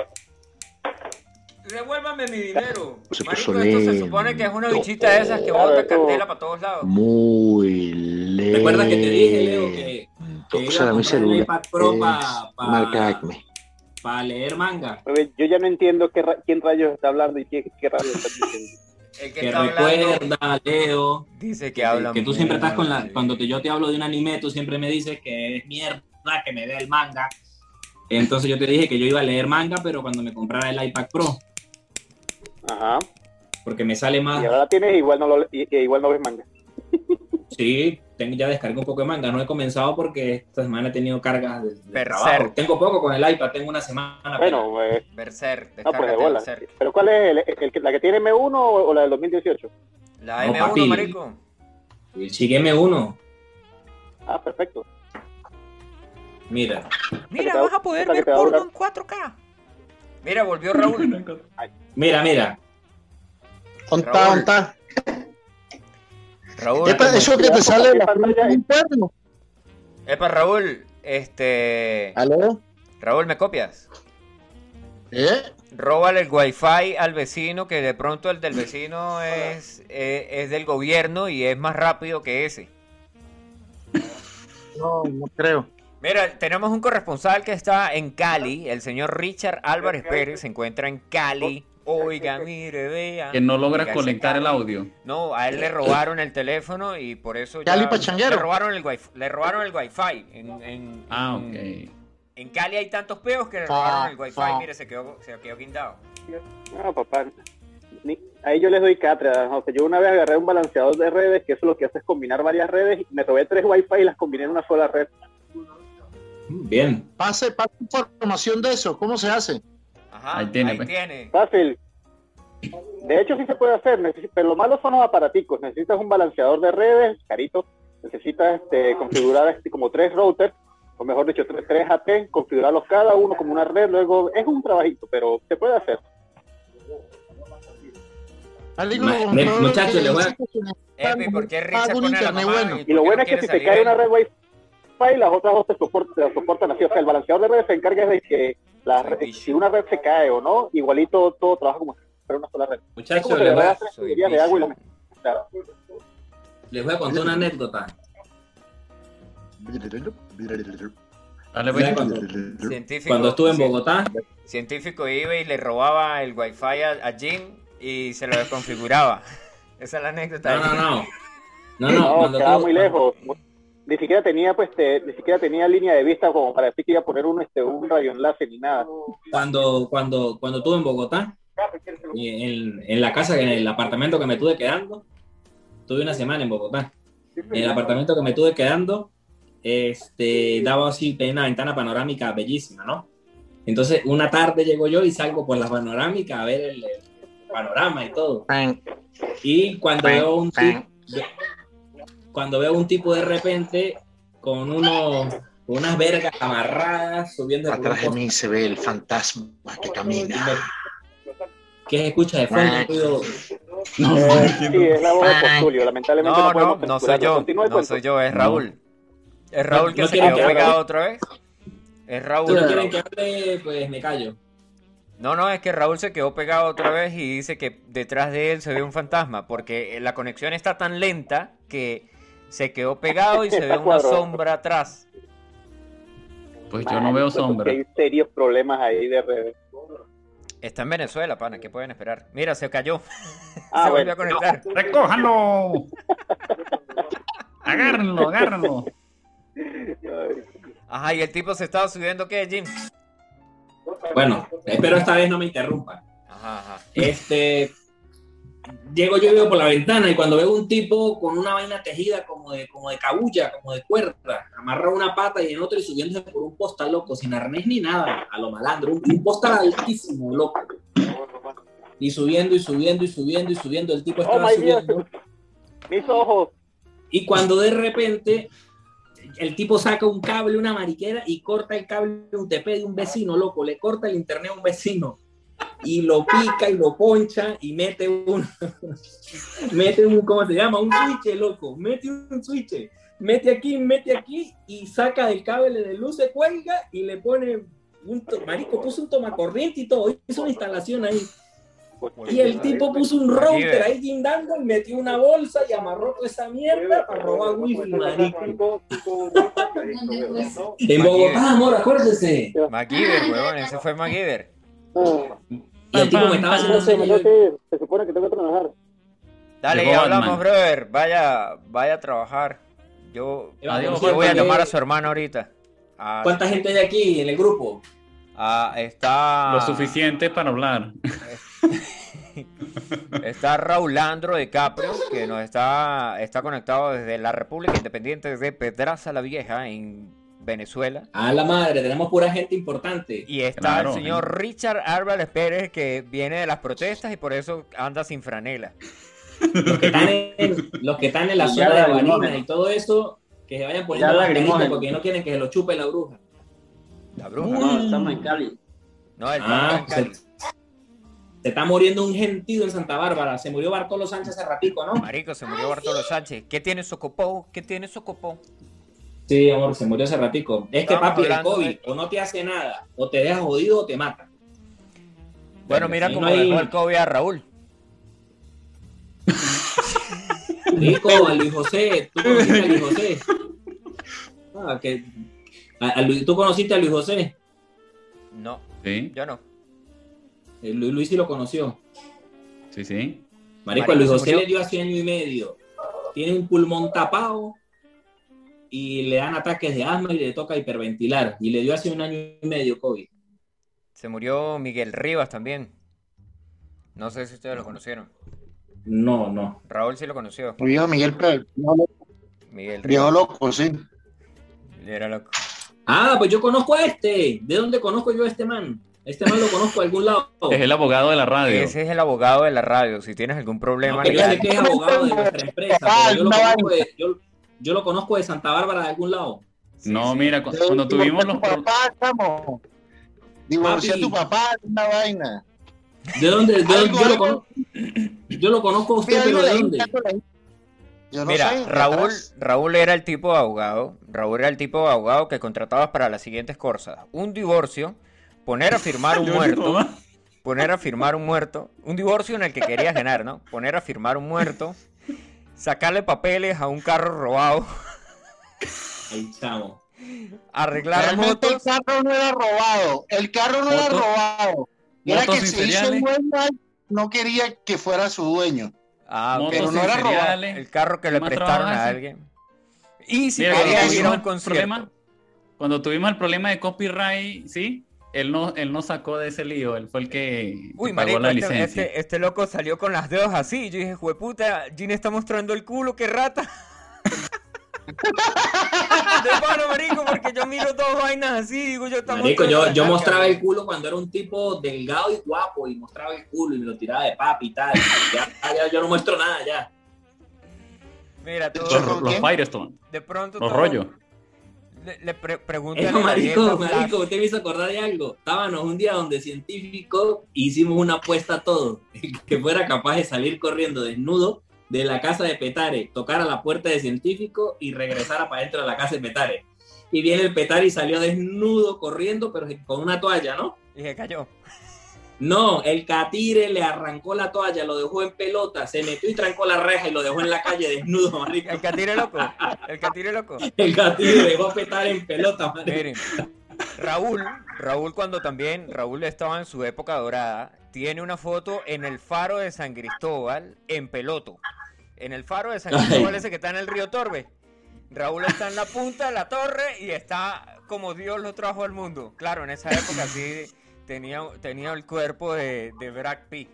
Devuélvame mi dinero. Se Marico, esto se supone que es una bichita de esas que bota candela para todos lados. Muy lento. ¿Recuerdas que te dije, Leo, que, O sea, a mi celular iPad Pro es pa- pa- marca Acme. Para leer manga? Yo ya no entiendo qué ra- quién rayos está hablando y qué, qué rayos está diciendo. El que Que está hablando recuerda, Leo, dice que habla que tú siempre estás con la... Cuando te- yo te hablo de un anime, tú siempre me dices que es mierda, que me dé el manga. Entonces yo te dije que yo iba a leer manga, pero cuando me comprara el iPad Pro, Ajá. porque me sale más... Y ahora la tienes y igual no, lo, y, y igual no ves manga. Sí, tengo, ya descargué un poco de manga. No he comenzado porque esta semana he tenido cargas de, de trabajo. Tengo poco con el iPad, tengo una semana. Bueno, pues, Berserk, no, pues de bola. Berserk. ¿Pero cuál es? El, el que- ¿La que tiene M1 o, o la del 2018? La No, M1, papi. marico. El Shigeme 1, Ah, perfecto. mira. Mira, vas a poder ver porno en 4K. Mira, volvió Raúl. Mira, mira. ¿Dónde está? Raúl. Epa, eso que te sale de la cuerno. Epa, Raúl. Este. ¿Aló? Raúl, ¿me copias? ¿Eh? Róbale el wifi al vecino, que de pronto el del vecino es, eh, es del gobierno y es más rápido que ese. No, no creo. Mira, tenemos un corresponsal que está en Cali, el señor Richard Álvarez Pérez se encuentra en Cali. Oiga, mire, vea. Que no Oiga, ese conectar el Cali. audio. No, a él le robaron el teléfono y por eso Cali ya pachanguero. le robaron el wifi. Le robaron el wifi. En, en- Ah, ok. En Cali hay tantos peos que le robaron el wifi. Mire, se quedó, se quedó guindado. No, papá. Ni- ahí yo les doy cátedra. O sea, yo una vez agarré un balanceador de redes, que eso lo que hace es combinar varias redes, y me robé tres wifi y las combiné en una sola red. Bien. Pase, pase información de eso. ¿Cómo se hace? Ajá, Ahí ahí tiene, tiene. pues. Fácil. De hecho, sí se puede hacer, pero lo malo son los aparaticos. Necesitas un balanceador de redes, carito. Necesitas este, configurar este, como tres routers, o mejor dicho, tres, tres AT, configurarlos cada uno como una red. Luego, es un trabajito, pero se puede hacer. Muchachos, le voy a- Epi. Y lo bueno no es que si te cae una red Wi-Fi, las otras dos te soportan, te la soportan así. O sea, el balanceador de redes se encarga de que la red- si una red se cae o no, igualito todo trabaja como si fuera una sola red. Muchachos, si les voy, a, la. Claro. les voy a contar una anécdota. Dale, Mira, pues. cuando, Científico, cuando estuve en Bogotá, científico iba y le robaba el wifi a, a Jim y se lo desconfiguraba. Esa es la anécdota. no, no, no. No, no, No, cuando quedaba tuve- muy lejos. Ni siquiera tenía pues te- ni siquiera tenía línea de vista como para decir que iba a poner un este un radioenlace ni nada. Cuando, cuando, cuando estuve en Bogotá, en, en la casa, en el apartamento que me estuve quedando, tuve una semana en Bogotá. En el apartamento que me estuve quedando, este, daba así, tenía una ventana panorámica bellísima, ¿no? Entonces, una tarde llego yo y salgo por la panorámica a ver el, el panorama y todo. Y cuando veo un tipo, cuando veo un tipo de repente con unos, con unas vergas amarradas subiendo Atrás de mí se ve el fantasma que camina. ¿qué se escucha de fondo? No, no sí, es la voz de Postulio, lamentablemente no, No, no, podemos no soy yo. No cuento. soy yo, es. Raúl. Es Raúl que No se quedó que pegado otra vez. Es Si Raúl. no quieren que hable, pues me callo. No, no, es que Raúl se quedó pegado otra vez y dice que detrás de él se ve un fantasma, porque la conexión está tan lenta que se quedó pegado y se ve una sombra atrás. Pues yo no veo sombra. Hay serios problemas ahí de redes. Está en Venezuela, pana, ¿qué pueden esperar? Mira, se cayó. Ah, se bueno. volvió a conectar. ¡Recójanlo! Agárrenlo, agárrenlo. Ajá, y el tipo se estaba subiendo, ¿qué, Jim? Bueno, espero esta vez no me interrumpa. Ajá, ajá. Este, llego yo veo por la ventana y cuando veo un tipo con una vaina tejida como de, como de cabulla, como de cuerda, amarra una pata y en otro y subiéndose por un postal loco, sin arnés ni nada, a lo malandro, un, un postal altísimo, loco. Y subiendo y subiendo y subiendo y subiendo, el tipo Oh estaba Dios. subiendo. Mis ojos. Y cuando de repente el tipo saca un cable, una mariquera y corta el cable de un TP de un vecino, loco, le corta el internet a un vecino y lo pica y lo poncha y mete un, mete un, ¿cómo se llama? Un switch, loco, mete un switch, mete aquí, mete aquí y saca del cable de luz, se cuelga y le pone un, marico, puso un tomacorriente y todo, hizo una instalación ahí. Y el tipo puso un router ahí guindando y metió una bolsa y amarró toda esa mierda para robar wifi, marico. En Bogotá, amor, acuérdese. MacGyver, weón, ese fue MacGyver. Y el tipo me estaba haciendo no sé, me señas. Se supone que tengo que trabajar. Dale, Llegó ya hablamos, Batman. brother. Vaya, vaya a trabajar. Yo, Adiós, yo voy a llamar a su hermano ahorita. Ah, ¿Cuánta gente hay aquí en el grupo? ah, está. Lo suficiente para hablar. Está Raúl Andro de Caprio, que nos está, está conectado desde la República Independiente de Pedraza la Vieja en Venezuela. A la madre, tenemos pura gente importante. Y está Claro, el señor Richard Álvarez Pérez, que viene de las protestas y por eso anda sin franela. Los que están en, los que están en la zona de. Barinas y todo eso, que se vayan poniendo mascarita lagrimógeno. porque no quieren que se lo chupe la bruja. La bruja. No, estamos en Cali. No, el Ah, está en Cali. se, se está muriendo un gentío en Santa Bárbara. Se murió Bartolo Sánchez hace ratico, ¿no? Marico, se murió Bartolo Sánchez. ¿Qué tiene Socopó? ¿Qué tiene Socopó? Sí, amor, se murió hace ratico. Es que, papi, el COVID de- o no te hace nada, o te deja jodido o te mata. Bueno, mira cómo no hay- dejó el COVID a Raúl. Rico, a Luis José, tú conociste a Luis José. Ah, que, a- a Luis- tú conociste a Luis José. No, Sí, yo no. Eh, Luis, Luis sí lo conoció. sí, sí. Marico, Marico, a Luis José murió. le dio hace año y medio. Tiene un pulmón tapado y le dan ataques de asma y le toca hiperventilar. Y le dio hace un año y medio COVID. Se murió Miguel Rivas también. No sé si ustedes lo conocieron. No, no. Raúl sí lo conoció. Viejo Miguel Pérez, loco, Miguel viejo loco, sí. Era loco. Ah, pues yo conozco a este. ¿De dónde conozco yo a este man? Este man lo conozco de algún lado. Es el abogado de la radio. Ese es el abogado de la radio. Si tienes algún problema No, que yo legal. sé que es abogado de nuestra empresa, pero yo lo conozco de, yo, yo lo conozco de Santa Bárbara de algún lado. Sí, no, sí. mira, cu- cuando tuvimos los... tu papá, chamo. Divorcié a tu papá, es una vaina. ¿De dónde? de dónde- Algo, yo, lo conozco, yo lo conozco a usted, pero ¿de dónde? Yo no Mira, sé, Raúl. Raúl era el tipo de abogado. Raúl era el tipo de abogado que contratabas para las siguientes cosas: un divorcio, poner a firmar un muerto, poner a firmar un muerto, un divorcio en el que querías ganar, ¿no? Poner a firmar un muerto, sacarle papeles a un carro robado, Ahí chamo. arreglar Realmente el motos. carro no era robado. El carro no era robado. Era que se hizo seriales. el dueño, no quería que fuera su dueño. Ah. Motos pero no era robado. El carro que ¿Qué le prestaron a alguien. Y si Mira, cuando querías ir a tuvimos un el concierto. problema, cuando tuvimos el problema de copyright, sí, él no, él no sacó de ese lío, él fue el que, Uy, que marico, pagó la este, licencia. este, este loco salió con las dedos así. Yo dije, jueputa, Gina está mostrando el culo, qué rata. De palo, marico, porque yo miro dos vainas así, digo, yo estamos. Marico, yo, yo mostraba el culo cuando era un tipo delgado y guapo y mostraba el culo y me lo tiraba de papi y tal. Ya, ya, yo no muestro nada ya. Mira, tú, Yo Los, los? Firestone, de pronto. los todo- rollos. Le, le pre- pregúntale Eso, a marico, marico, usted me hizo acordar de algo. Estábamos un día donde científicos hicimos una apuesta a todos. El que fuera capaz de salir corriendo desnudo de la casa de Petare, tocar a la puerta de científico y regresar para adentro de la casa de Petare. Y viene el Petare y salió desnudo corriendo, pero con una toalla, ¿no? Y se cayó. No, el catire le arrancó la toalla, lo dejó en pelota, se metió y trancó la reja y lo dejó en la calle desnudo, marico. El catire loco. El catire loco. El catire dejó a Petare en pelota, marico. Miren, Raúl, Raúl cuando también, Raúl estaba en su época dorada, tiene una foto en el faro de San Cristóbal en peloto. En el faro de San Cristóbal ese que está en el río Torbe. Raúl está en la punta de la torre y está como Dios lo trajo al mundo. Claro, en esa época sí tenía, tenía el cuerpo de, de Brad Pitt.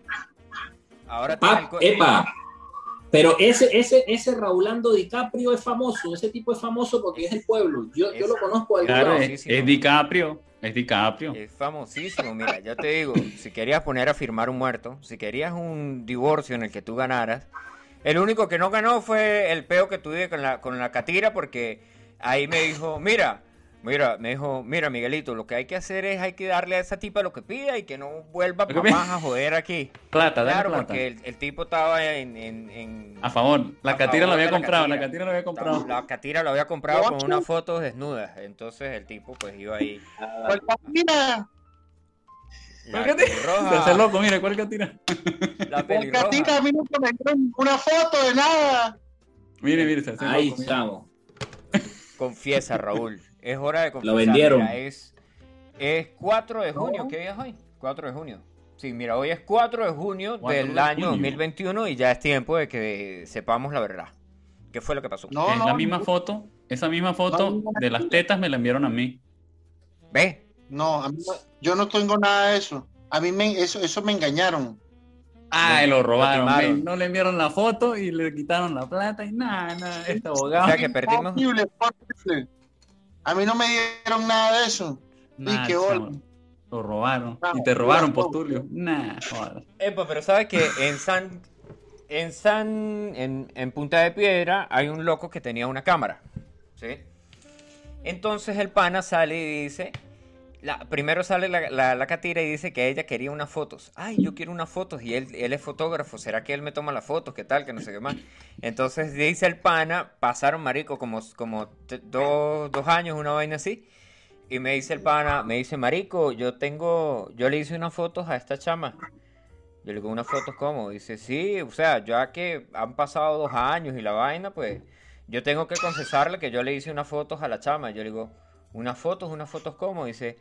Ahora tiene el Pa- cuerpo... epa, pero ese, ese, ese Raulando DiCaprio es famoso, ese tipo es famoso porque es del pueblo. Yo, yo lo conozco algún Claro, es DiCaprio, es DiCaprio. Es famosísimo, mira, yo te digo, si querías poner a firmar un muerto, si querías un divorcio en el que tú ganaras, el único que no ganó fue el peo que tuve con la, con la catira, porque ahí me dijo, mira, mira, me dijo, mira Miguelito, lo que hay que hacer es hay que darle a esa tipa lo que pida y que no vuelva más a joder aquí. Plata, dale Claro, plata. porque el, el tipo estaba en... en- en- A favor, la a catira favor la había la comprado, la catira. catira la había comprado. La catira lo había comprado con Ocho. unas fotos desnudas, entonces el tipo pues iba ahí. Pues, mira, La ¿Cuál catira? Se pelirroja. loco, mire, ¿cuál catira? La Porque a ti pelirroja. a mí no me una foto de nada. Mire, mire, se hace Ahí loco. estamos. Confiesa, Raúl. Es hora de confesar. vendieron. Mira, es, es 4 de junio. ¿Qué día es hoy? 4 de junio. Sí, mira, hoy es 4 de junio 4 del de año junio. 2021 y ya es tiempo de que sepamos la verdad. ¿Qué fue lo que pasó? No, es no, la misma foto, esa misma foto de las tetas me la enviaron a mí. ¿Ve? No, a mí yo no tengo nada de eso. A mí me, eso, eso me engañaron. Ah, lo robaron. No le enviaron la foto y le quitaron la plata y nada, nada. Este O abogado. sea que perdimos. Horrible, horrible. A mí no me dieron nada de eso. Nah, qué chamo, bola. Lo robaron. Ah, y te robaron, Postulio. Nah, joder. Epa, pero sabes que en San. En San. En, en Punta de Piedra hay un loco que tenía una cámara. ¿Sí? Entonces el pana sale y dice. Primero sale la, la, la catira y dice que ella quería unas fotos. Ay, yo quiero unas fotos. Y él, él es fotógrafo. ¿Será que él me toma las fotos? ¿Qué tal? Que no sé qué más. Entonces dice el pana. Pasaron, marico, como, como dos, dos años, una vaina así. Y me dice el pana, me dice, marico, yo tengo, yo le hice unas fotos a esta chama. Yo le digo, ¿unas fotos cómo? Dice, sí, o sea, ya que han pasado dos años y la vaina, pues yo tengo que confesarle que yo le hice unas fotos a la chama. Yo le digo, ¿unas fotos? ¿Unas fotos cómo? Dice,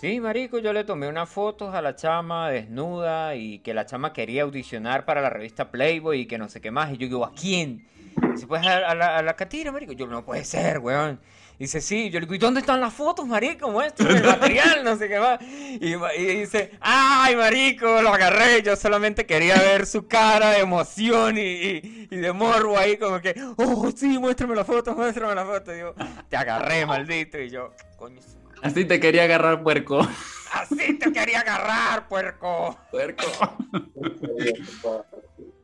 sí, marico, yo le tomé unas fotos a la chama desnuda y que la chama quería audicionar para la revista Playboy y que no sé qué más. Y yo digo, ¿a quién? Dice, pues a, la, a catira, marico. Yo, no puede ser, weón. Dice, sí, yo le digo, ¿y dónde están las fotos, marico? Muéstrame el material, no sé qué más. Y, dice, ay, marico, lo agarré. Yo solamente quería ver su cara de emoción y, de morbo ahí, como que, oh, sí, muéstrame la foto, muéstrame la foto. Y yo, te agarré, maldito. Y yo, coño, Así te quería agarrar, puerco. así te quería agarrar, puerco. Puerco.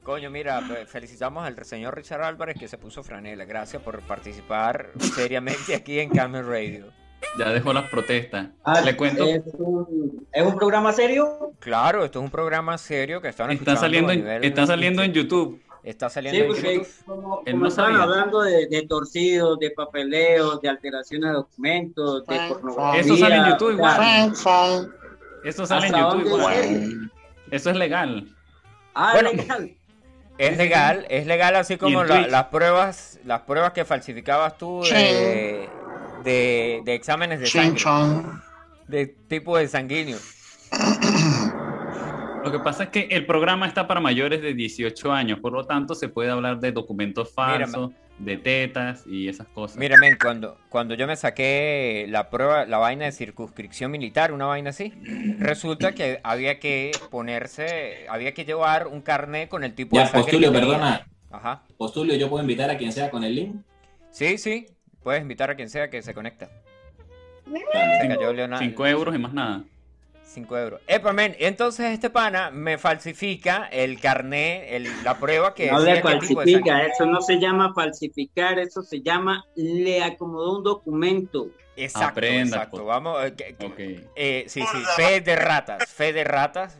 Coño, mira, pues, felicitamos al señor Richard Álvarez que se puso franela. Gracias por participar seriamente aquí en Camel Radio. Ya dejó las protestas. Ah, Le cuento. ¿Es un, ¿Es un programa serio? Claro, esto es un programa serio que están Está escuchando saliendo, a en, nivel está saliendo en YouTube. Está Sí, saliendo en porque como, como no estaban hablando de, de torcidos, de papeleos, de alteraciones de documentos, de pornografía. Eso sale en YouTube igual. Eso sale en ¿Hasta YouTube igual. Eso es legal. Ah, Bueno, legal. Es legal, es legal así como la- las pruebas, las pruebas que falsificabas tú de, de, de exámenes de sangre, de tipo de sanguíneo. Lo que pasa es que el programa está para mayores de 18 años, por lo tanto se puede hablar de documentos falsos, de tetas y esas cosas. Mira, men, cuando, cuando yo me saqué la prueba, la vaina de circunscripción militar, una vaina así, resulta que había que ponerse, había que llevar un carnet con el tipo de Ya, sangre Postulio, que perdona. Ajá. Postulio, yo puedo invitar a quien sea con el link. Sí, sí, puedes invitar a quien sea que se conecta. Se cayó Leonardo. 5 euros y más nada. 5 euros. Epa, men, entonces este pana me falsifica el carnet, el- la prueba que No le falsifica, eso no se llama falsificar, eso se llama le acomodó un documento. Exacto, Aprenda, exacto. pues. Vamos, eh, eh, sí, sí, fe de ratas, fe de ratas.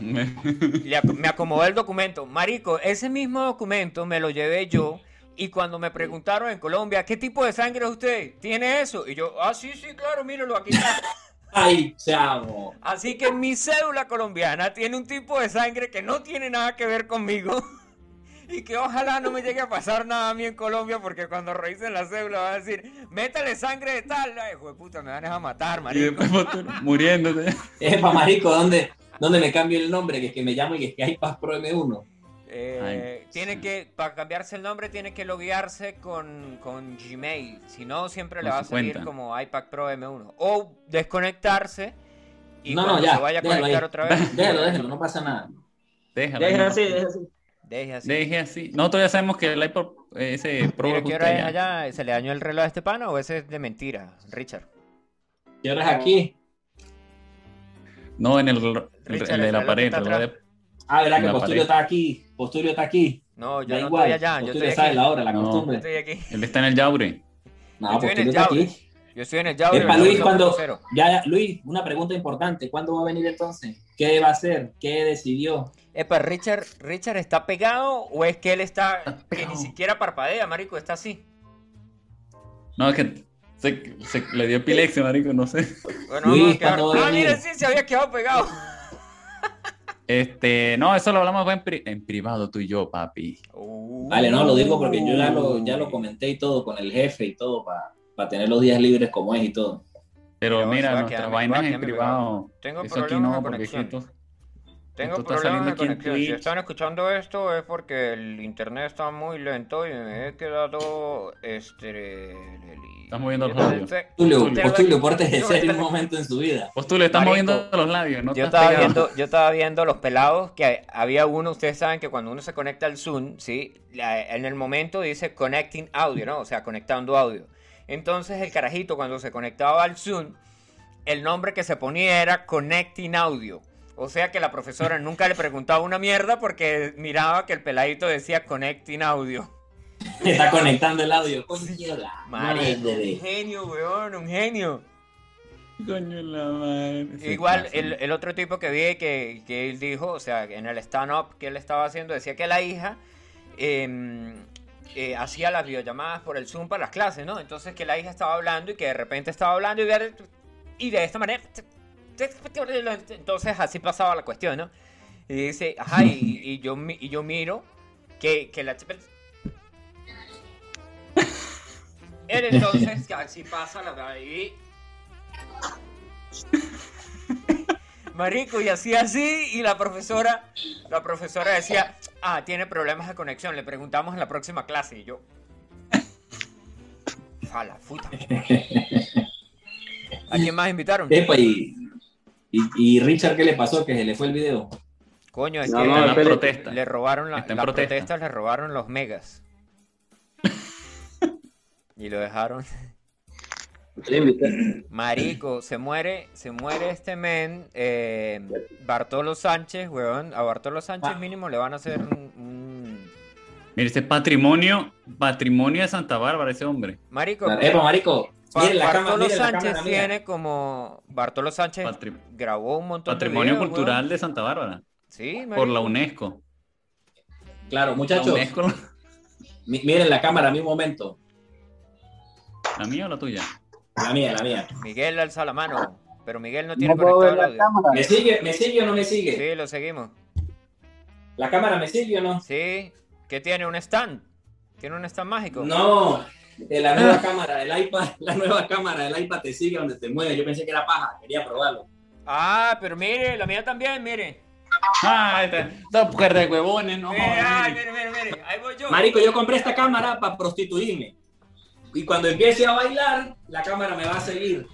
y le ac- me acomodó el documento. Marico, ese mismo documento me lo llevé yo. Y cuando me preguntaron en Colombia, ¿qué tipo de sangre es usted? ¿Tiene eso? Y yo, ah, sí, sí, claro, míralo, aquí está. Ay, chavo. Así que mi cédula colombiana tiene un tipo de sangre que no tiene nada que ver conmigo. Y que ojalá no me llegue a pasar nada a mí en Colombia porque cuando revisen la cédula van a decir, métale sangre de tal. Ay, hijo de puta, me van a matar, y marico. muriéndote. Epa, marico, ¿dónde, ¿dónde me cambio el nombre? Que es que me llamo y que es que hay Paz Pro M1. Eh, Ay, tiene sí. que, para cambiarse el nombre, tiene que loguearse con, con Gmail. Si no, siempre le Con va a salir cuenta. como iPad Pro M1. O desconectarse y No, no, ya, se vaya a déjalo conectar ahí. otra vez, Déjalo, déjalo, no pasa nada. Déjalo. Deja ahí. así, deja así. deje así. Deje así. Nosotros ya sabemos que el iPod, ese Pro ¿qué hora es allá? ¿Se le dañó el reloj a este pana o ese es de mentira, Richard? ¿Qué hora es aquí? No, en el, el- el de la pared. el reloj atrás. de- Ah, ¿verdad que pared. está aquí? Postulio está aquí. No, yo Da no igual. estoy allá, yo estoy sabe aquí. la hora, la No. Yo costumbre. estoy aquí. Él está en el Yaure. No, Yo el está aquí. Yo estoy en el Yaure. Epa, Luis, 1.0. cuando- Ya, Luis, una pregunta importante. ¿Cuándo va a venir entonces? ¿Qué va a hacer? ¿Qué decidió? Epa, Richard, ¿Richard está pegado o es que él está, Está que ni siquiera parpadea, marico, está así? No, es que Se, se- le dio epilepsia, marico, no sé. Bueno, Luis, vamos a quedar- ¿cuándo va a Ah, mira, sí, se había quedado pegado. Este, no, eso lo hablamos en, pri- en privado tú y yo, papi. Vale, no, lo digo porque yo ya lo, ya lo comenté y todo con el jefe y todo para tener los días libres como es y todo. Pero No, mira, se va a nuestras quedar- vainas en privado. Tengo Eso aquí no, de porque es que conexión. esto- Tengo problemas de aquí en conexión. Si están escuchando esto es porque el internet está muy lento y me he quedado este Estás moviendo los labios. Tulio, Tulio, Tulio, portes de Yo- serio un momento en su vida. Pues tú le estás Marico, moviendo los labios, no yo estaba pegado. viendo, yo estaba viendo los pelados que había uno, ustedes saben que cuando uno se conecta al Zoom, ¿sí? En el momento dice connecting audio, ¿no? O sea, conectando audio. Entonces el carajito cuando se conectaba al Zoom, el nombre que se ponía era connecting audio. O sea que la profesora nunca le preguntaba una mierda porque miraba que el peladito decía connecting audio. Está conectando el audio. Coño, la Marico, madre. un genio, weón, un genio. Coño la madre. Igual, el, el otro tipo que vi que, que él dijo, o sea, en el stand-up que él estaba haciendo, decía que la hija eh, eh, hacía las videollamadas por el Zoom para las clases, ¿no? Entonces que la hija estaba hablando y que de repente estaba hablando y de, y de esta manera... Entonces así pasaba la cuestión, ¿no? Y dice, ajá, y, y yo, y yo miro que, que la chica... Entonces, así pasa la... Y, Marico, y hacía así, y la profesora, la profesora decía, ah, tiene problemas de conexión, le preguntamos en la próxima clase, y yo. A la puta. ¿A quién más invitaron? Epa, y, y, y Richard, ¿qué le pasó? Que se le fue el video. Coño, es No, que no, la protesta. le robaron la, las protesta. protestas, le robaron los megas. Y lo dejaron. Marico, se muere, se muere este men, eh, Bartolo Sánchez, weón. A Bartolo Sánchez Ah. mínimo le van a hacer un- un... Mira, ese patrimonio, patrimonio de Santa Bárbara, ese hombre. Marico, Epa, marico. Ba- Miren la cámara, Bartolo la Sánchez cámara tiene como. Bartolo Sánchez grabó un montón patrimonio de videos, cultural weón. de Santa Bárbara. Sí, Por la. UNESCO. Claro, La muchachos, UNESCO, miren la cámara a mi momento. ¿la mía o la tuya? La mía, la mía. Miguel alza la mano. Pero Miguel no tiene No conectado ver el la audio. cámara. ¿Me sigue, ¿Me sigue o no me sigue? Sí, lo seguimos. ¿La cámara me sigue o no? Sí. ¿Qué tiene? ¿Un stand? ¿Tiene un stand mágico? No, de la nueva cámara, el iPad, la nueva cámara, el iPad te sigue donde te mueve. Yo pensé que era paja, quería probarlo. Ah, pero mire, la mía también, mire. Ah, esta, esta mujer de huevones, no. Mire, ay, mire. mire, mire, mire. Ahí voy yo. Marico, yo compré esta cámara para prostituirme. Y cuando empiece a bailar, la cámara me va a seguir.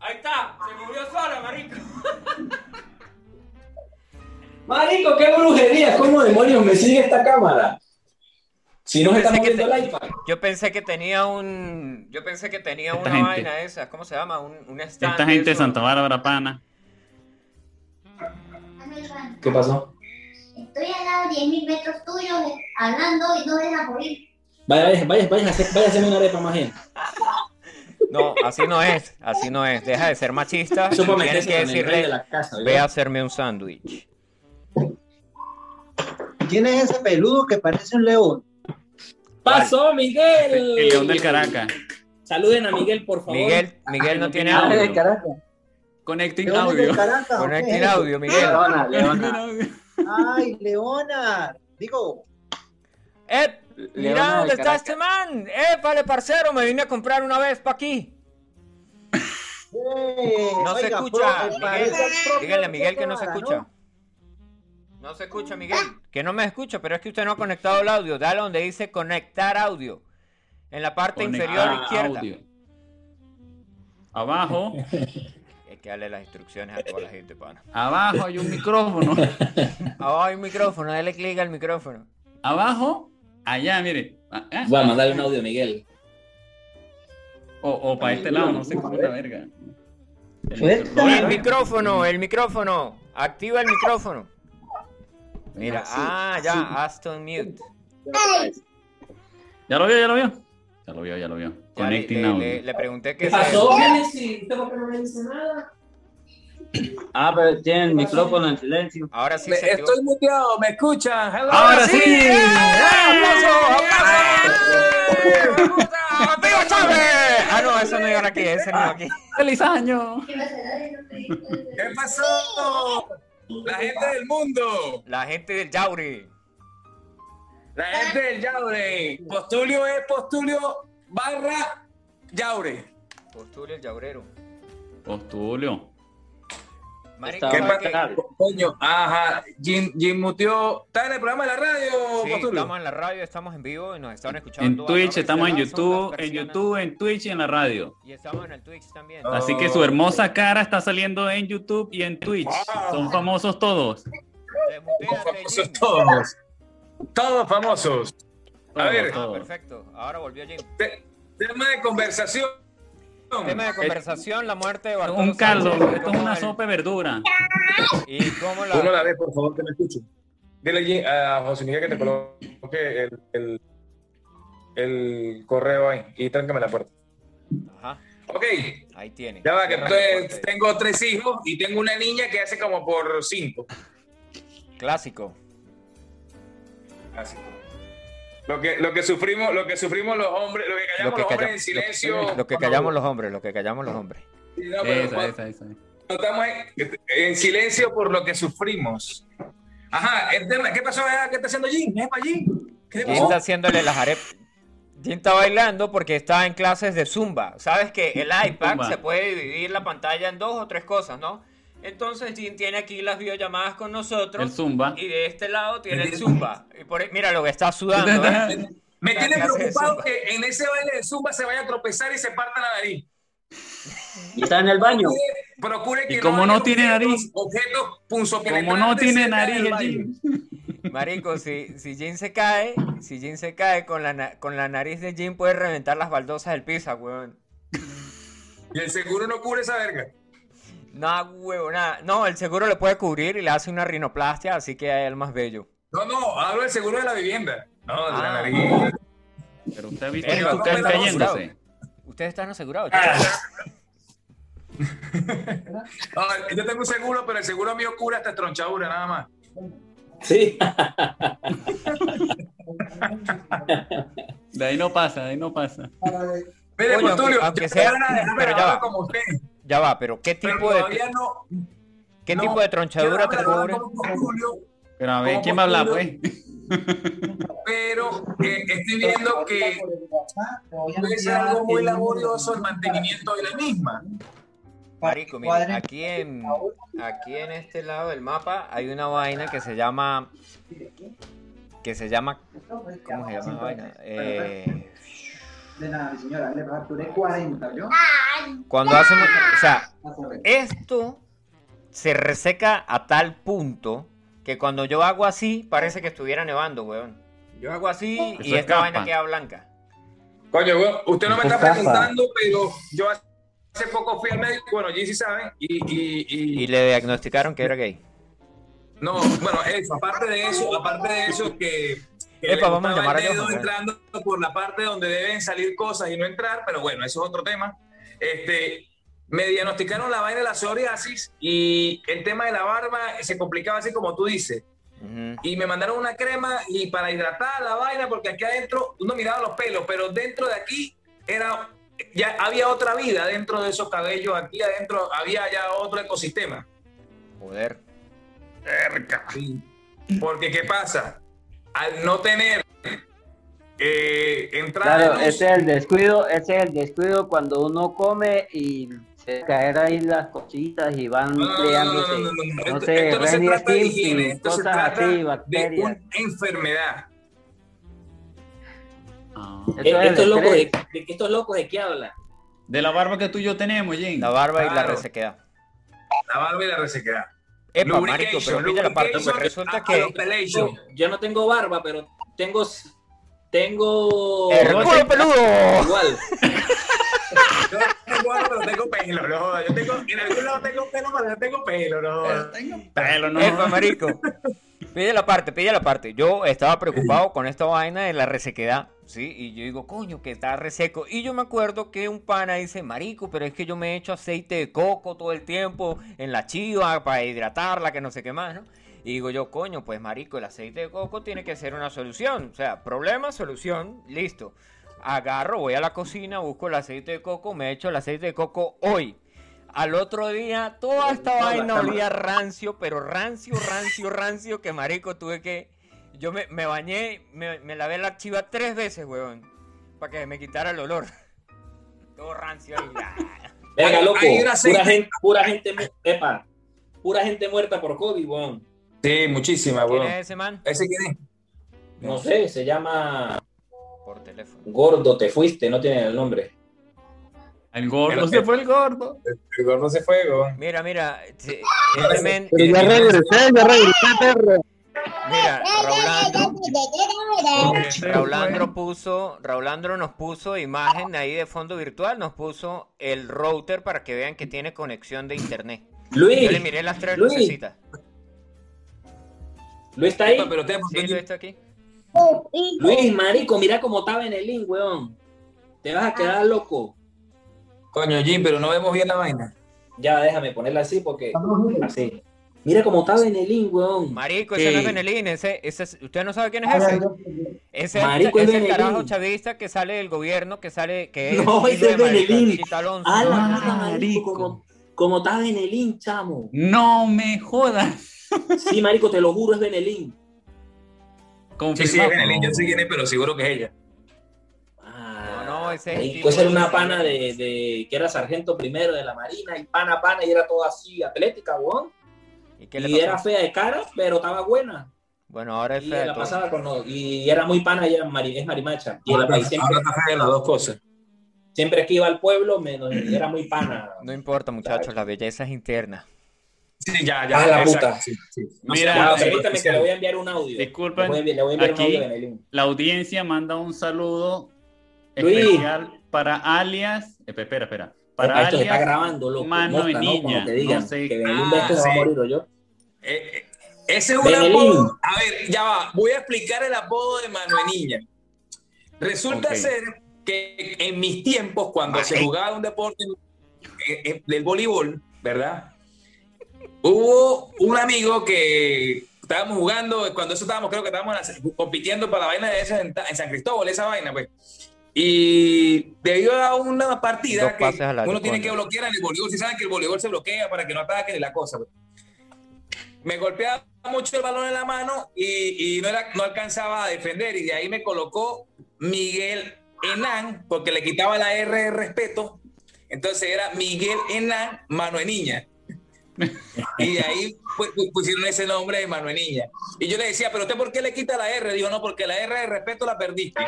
Ahí está. Se movió sola, marico. Marico, qué brujería. ¿Cómo demonios me sigue esta cámara? Si no se está moviendo te- el iPad. Yo pensé que tenía un. Yo pensé que tenía Esta una gente. vaina esa. ¿Cómo se llama? Un, un stand. Esta gente de. Santa Bárbara, pana. ¿Qué pasó? Estoy al lado de 10.000 metros tuyos hablando y no dejas morir. Vaya, vaya, vaya, vaya, hacerme una arepa más bien. No, así no es. Así no es. Deja de ser machista. Eso para Tienes meterse que con el rey de decirle. la casa. Ve a hacerme un sándwich. ¿Quién es ese peludo que parece un león? ¡Pasó, Miguel! El león del Caracas. Saluden a Miguel, por favor. Miguel, Miguel no tiene audio. de Caracas. Connecting ¿León audio. Caracas? Conecta ¿Qué el es eso? audio, Miguel. Leona, Leona. Connecting audio. Ay, Leona. Digo, ¡Eh! Mira Leona de dónde está este man. ¡Eh, vale, parcero! Me vine a comprar una vez pa' aquí. No se escucha, Miguel. Díganle a Miguel que no se escucha. No se escucha, Miguel. Que no me escucha, pero es que usted no ha conectado el audio. Dale donde dice conectar audio. En la parte inferior izquierda. audio. Abajo, Hay que darle las instrucciones a toda la gente, pana. abajo hay un micrófono. Abajo hay un micrófono, dale clic al micrófono. Abajo, allá, mire. Ah. Voy a mandarle un audio a Miguel. O, o para este lado, no sé cómo es la verga. El Suelta. micrófono. El micrófono, el micrófono. Activa el micrófono. Mira, ah, ya, Aston Mute. ¿Ya lo vio? ¿Ya lo vio? Ya lo vio, ya lo vio. Ya Connecting le- audio. le- le pregunté ¿Qué que se- pasó, Genesis? ¿Usted por qué no me dice nada? Ah, pero tiene el micrófono en silencio. Ahora sí Me- se estoy muteado, ¿me escuchan? Hello. ¡Ahora sí! ¡Eh! ¡Aplauso! ¡Aplauso! ¡Viva Chávez! Ah, no, señor aquí, ese señor aquí. ¡Feliz año! ¿Qué pasó? La gente del mundo. La gente del Yauri. La gente del Yaure. Postulio es postulio barra Yaure. Postulio el Yaurero. Postulio. Marico, ¿Qué ¿sabes pasa? Coño, ajá. Jim, Jim muteó. ¿Estás en el programa de la radio, Sí, Postulio? estamos en la radio, estamos en vivo y nos están escuchando. En Twitch, estamos en YouTube, en. YouTube, en Twitch y en la radio. Y estamos en el Twitch también. Ah. Así que su hermosa cara está saliendo en YouTube y en Twitch. Son famosos todos. Desmuteate, Famosos Jim. todos. Todos famosos. A ver. Ah, perfecto. Ahora volvió Jim. Te- tema de conversación. Tema de conversación, la muerte de Bartolo Un caldo, esto es una el- sopa de verdura. Y cómo Uno a la... la vez, por favor, que me escuche. Dile allí a José Miguel que te coloque el, el, el correo ahí y tráncame la puerta. Ajá, Ok, ahí tiene. ya va, que entonces tengo tres hijos y tengo una niña que hace como por cinco. Clásico. Así. Lo que, lo que sufrimos, lo que sufrimos los hombres, lo que callamos Lo que, los hombres en silencio. lo, lo que cuando- callamos los hombres, lo que callamos los hombres. Sí, no, pero Esa, cuando esa, esa. estamos en, en silencio por lo que sufrimos. Ajá, ¿qué pasó? ¿Qué está haciendo Jim? ¿Es para Jim? ¿Qué Jim está haciéndole las arepas. Jim está bailando porque está en clases de Zumba. Sabes que el iPad Zumba. se puede dividir la pantalla en dos o tres cosas, ¿no? Entonces Jim tiene aquí las videollamadas con nosotros. El Zumba. Y de este lado tiene el Zumba. Y por, mira lo que está sudando, ¿eh? Me La tiene preocupado Zumba. que en ese baile de Zumba se vaya a tropezar y se parta la nariz. Y está en el baño. Procure, procure que ¿Y cómo haya no tiene objetos- nariz? Objetos Como no tiene nariz el. Jim. Marico, si, si Jim se cae, si Jim se cae con la, con la nariz de Jim puede reventar las baldosas del pizza, weón. Y el seguro no cubre esa verga. Nada, huevo, nada. No, el seguro le puede cubrir y le hace una rinoplastia, así que es el más bello. No, no, hablo del seguro de la vivienda. No, de la Ah. nariz. Pero usted ha visto Pero que no usted está yéndose. ¿Ustedes están asegurados? No, yo tengo un seguro, pero el seguro mío cubre hasta tronchadura, nada más. Sí. De ahí no pasa, de ahí no pasa. Mire, Postulio, aunque yo sea- pero ya va. como usted. Ya va, pero ¿qué Pero tipo de, no. ¿qué no, tipo de tronchadura te cubre? Pero a ver, ¿Cómo ¿quién va a hablar, pues? Pero eh, estoy viendo que puede ser algo muy laborioso el mantenimiento de la misma. Marico, mira, aquí en, aquí en este lado del mapa hay una vaina que se llama, que se llama, ¿cómo se llama la vaina? Eh, De nada, mi señora, le facturé 40, ¿yo? cuando hacemos, o sea, esto se reseca a tal punto que cuando yo hago así parece que estuviera nevando, weón. Yo hago así Eso y es esta vaina queda blanca. Coño, weón, usted no me está es preguntando, pero yo hace poco fui al médico, bueno, allí sí saben, y, y, y- Y le diagnosticaron que era gay. no, bueno, eso, aparte de eso, aparte de eso que, que Epa, vamos a llamar el dedo entrando por la parte donde deben salir cosas y no entrar, pero bueno, eso es otro tema. Este, me diagnosticaron la vaina de la psoriasis y el tema de la barba se complicaba así como tú dices. Y me mandaron una crema y para hidratar la vaina, porque aquí adentro uno miraba los pelos, pero dentro de aquí era ya había otra vida dentro de esos cabellos, aquí adentro había ya otro ecosistema. Joder. Sí. Porque ¿qué pasa? Al no tener eh, entrada Claro, luz, ese es el descuido, ese es el descuido cuando uno come y se caen ahí las cositas y van No, no, no, no, creándose, no, no, no, no. Esto- sé, esto no se hernias trata de simples, higiene, esto se cosas trata así, de bacterias. una enfermedad. Eso es Estos locos de, de- estos locos de qué hablan. De la barba que tú y yo tenemos, Jim. La barba y la Claro. resequedad. La barba y la resequedad. Epa, marico, pero pilla la parte, pues lubrication, resulta a- que... Yo no tengo barba, pero tengo tengo ¡El culo peludo! igual. Yo tengo barba, pero tengo pelo, no. Yo tengo, en algún lado tengo pelo, pero no tengo pelo, no jodas. Pelo, no. Epa, marico. Pilla la parte, pilla la parte. Yo estaba preocupado con esta vaina de la resequedad, ¿sí? Y yo digo, coño, que está reseco. Y yo me acuerdo que un pana dice, marico, pero es que yo me echo aceite de coco todo el tiempo en la chiva para hidratarla, que no sé qué más, ¿no? Y digo yo, coño, pues marico, el aceite de coco tiene que ser una solución. O sea, problema, solución, listo. agarro, voy a la cocina, busco el aceite de coco, me echo el aceite de coco hoy. Al otro día, toda esta vaina olía rancio, pero rancio, rancio, rancio, que marico, tuve que... Yo me, me bañé, me, me lavé la chiva tres veces, weón, para que me quitara el olor. Todo rancio ahí. ah. Venga, loco. Pura gente, pura gente, epa, pura gente muerta por COVID, weón. Sí, muchísima, ¿Quién weón. es ese man? ¿Ese quién es? No sé, se llama Por teléfono. Gordo, te fuiste, no tiene el nombre. El gordo, Pero- se fue el gordo. El gordo se fue, weón. Mira, mira, sí, este men- Pero ya regresé, ya regresé, perro. Mira, Raulandro, Raulandro puso, Raulandro nos puso imagen ahí de fondo virtual, nos puso el router para que vean que tiene conexión de internet. Yo le Luis, miré las tres Luis. lucecitas. Luis está ahí. Epa, pero te Sí, lo está aquí. Luis, marico, mira cómo estaba en el link, weón. Te vas a quedar loco. Coño, Jim, pero no vemos bien la vaina. Ya, déjame ponerla así porque. Así. Mira cómo el link, weón. Marico, ese no es. Benelín, ese, ese es- ¿usted no sabe quién es ese? Ese Marico, es es el Benelín. carajo chavista que sale del gobierno, que sale, que es No, ese es Benelín. A la Ah, marico, marico. como, el link, chamo. No me jodas. Sí, marico, te lo juro, es Benelín. Sí, sí, es Confirmado. Benelín, yo sé quién es, pero seguro que es ella. Ah, No, no, ese es el marico, tipo esa era de- una pana de, de- que era sargento primero de la marina y pana pana y era toda así atlética, weón. ¿Y qué le Y era fea de cara, pero estaba buena. Bueno, ahora es Y fea la pasaba con los- y era muy pana y era mari- es marimacha. Y, Ahora, siempre, ahora está fea las dos cosas. siempre que iba al pueblo me, era muy pana. No importa, muchachos, la belleza es interna. Sí, ya, ya. Ah, la exacto, puta. sí, sí. Mira, eh, permítame que le voy a enviar un audio. Disculpen, Le voy a enviar, le voy a enviar aquí- un audio de. La audiencia manda un saludo Luis. especial para alias. Espera, espera, espera. Para Epa, esto se está grabando, loco. mano y niña, te digan no sé. que Ah, se va a morir, ¿o yo? Eh, eh, ese es un Benelín. apodo. A ver, ya va. Voy a explicar el apodo de Manuel Niña. Resulta ser que en mis tiempos, cuando se jugaba un deporte eh, eh, del voleibol, ¿verdad? Hubo un amigo que estábamos jugando, cuando eso estábamos, creo que estábamos compitiendo para la vaina de esa en, en San Cristóbal, esa vaina, pues. Y debido a una partida que uno tiene que bloquear en el voleibol, si saben que el voleibol se bloquea para que no ataquen y la cosa, pues. Me golpeaba mucho el balón en la mano y, y no, era, no alcanzaba a defender y de ahí me colocó Miguel Enán porque le quitaba la R de respeto. Entonces era Miguel Enán Manuel Niña. Y de ahí pu- pu- pusieron ese nombre de Manuel Niña. Y yo le decía, pero usted por qué le quita la R? Dijo, no, porque la R de respeto la perdiste.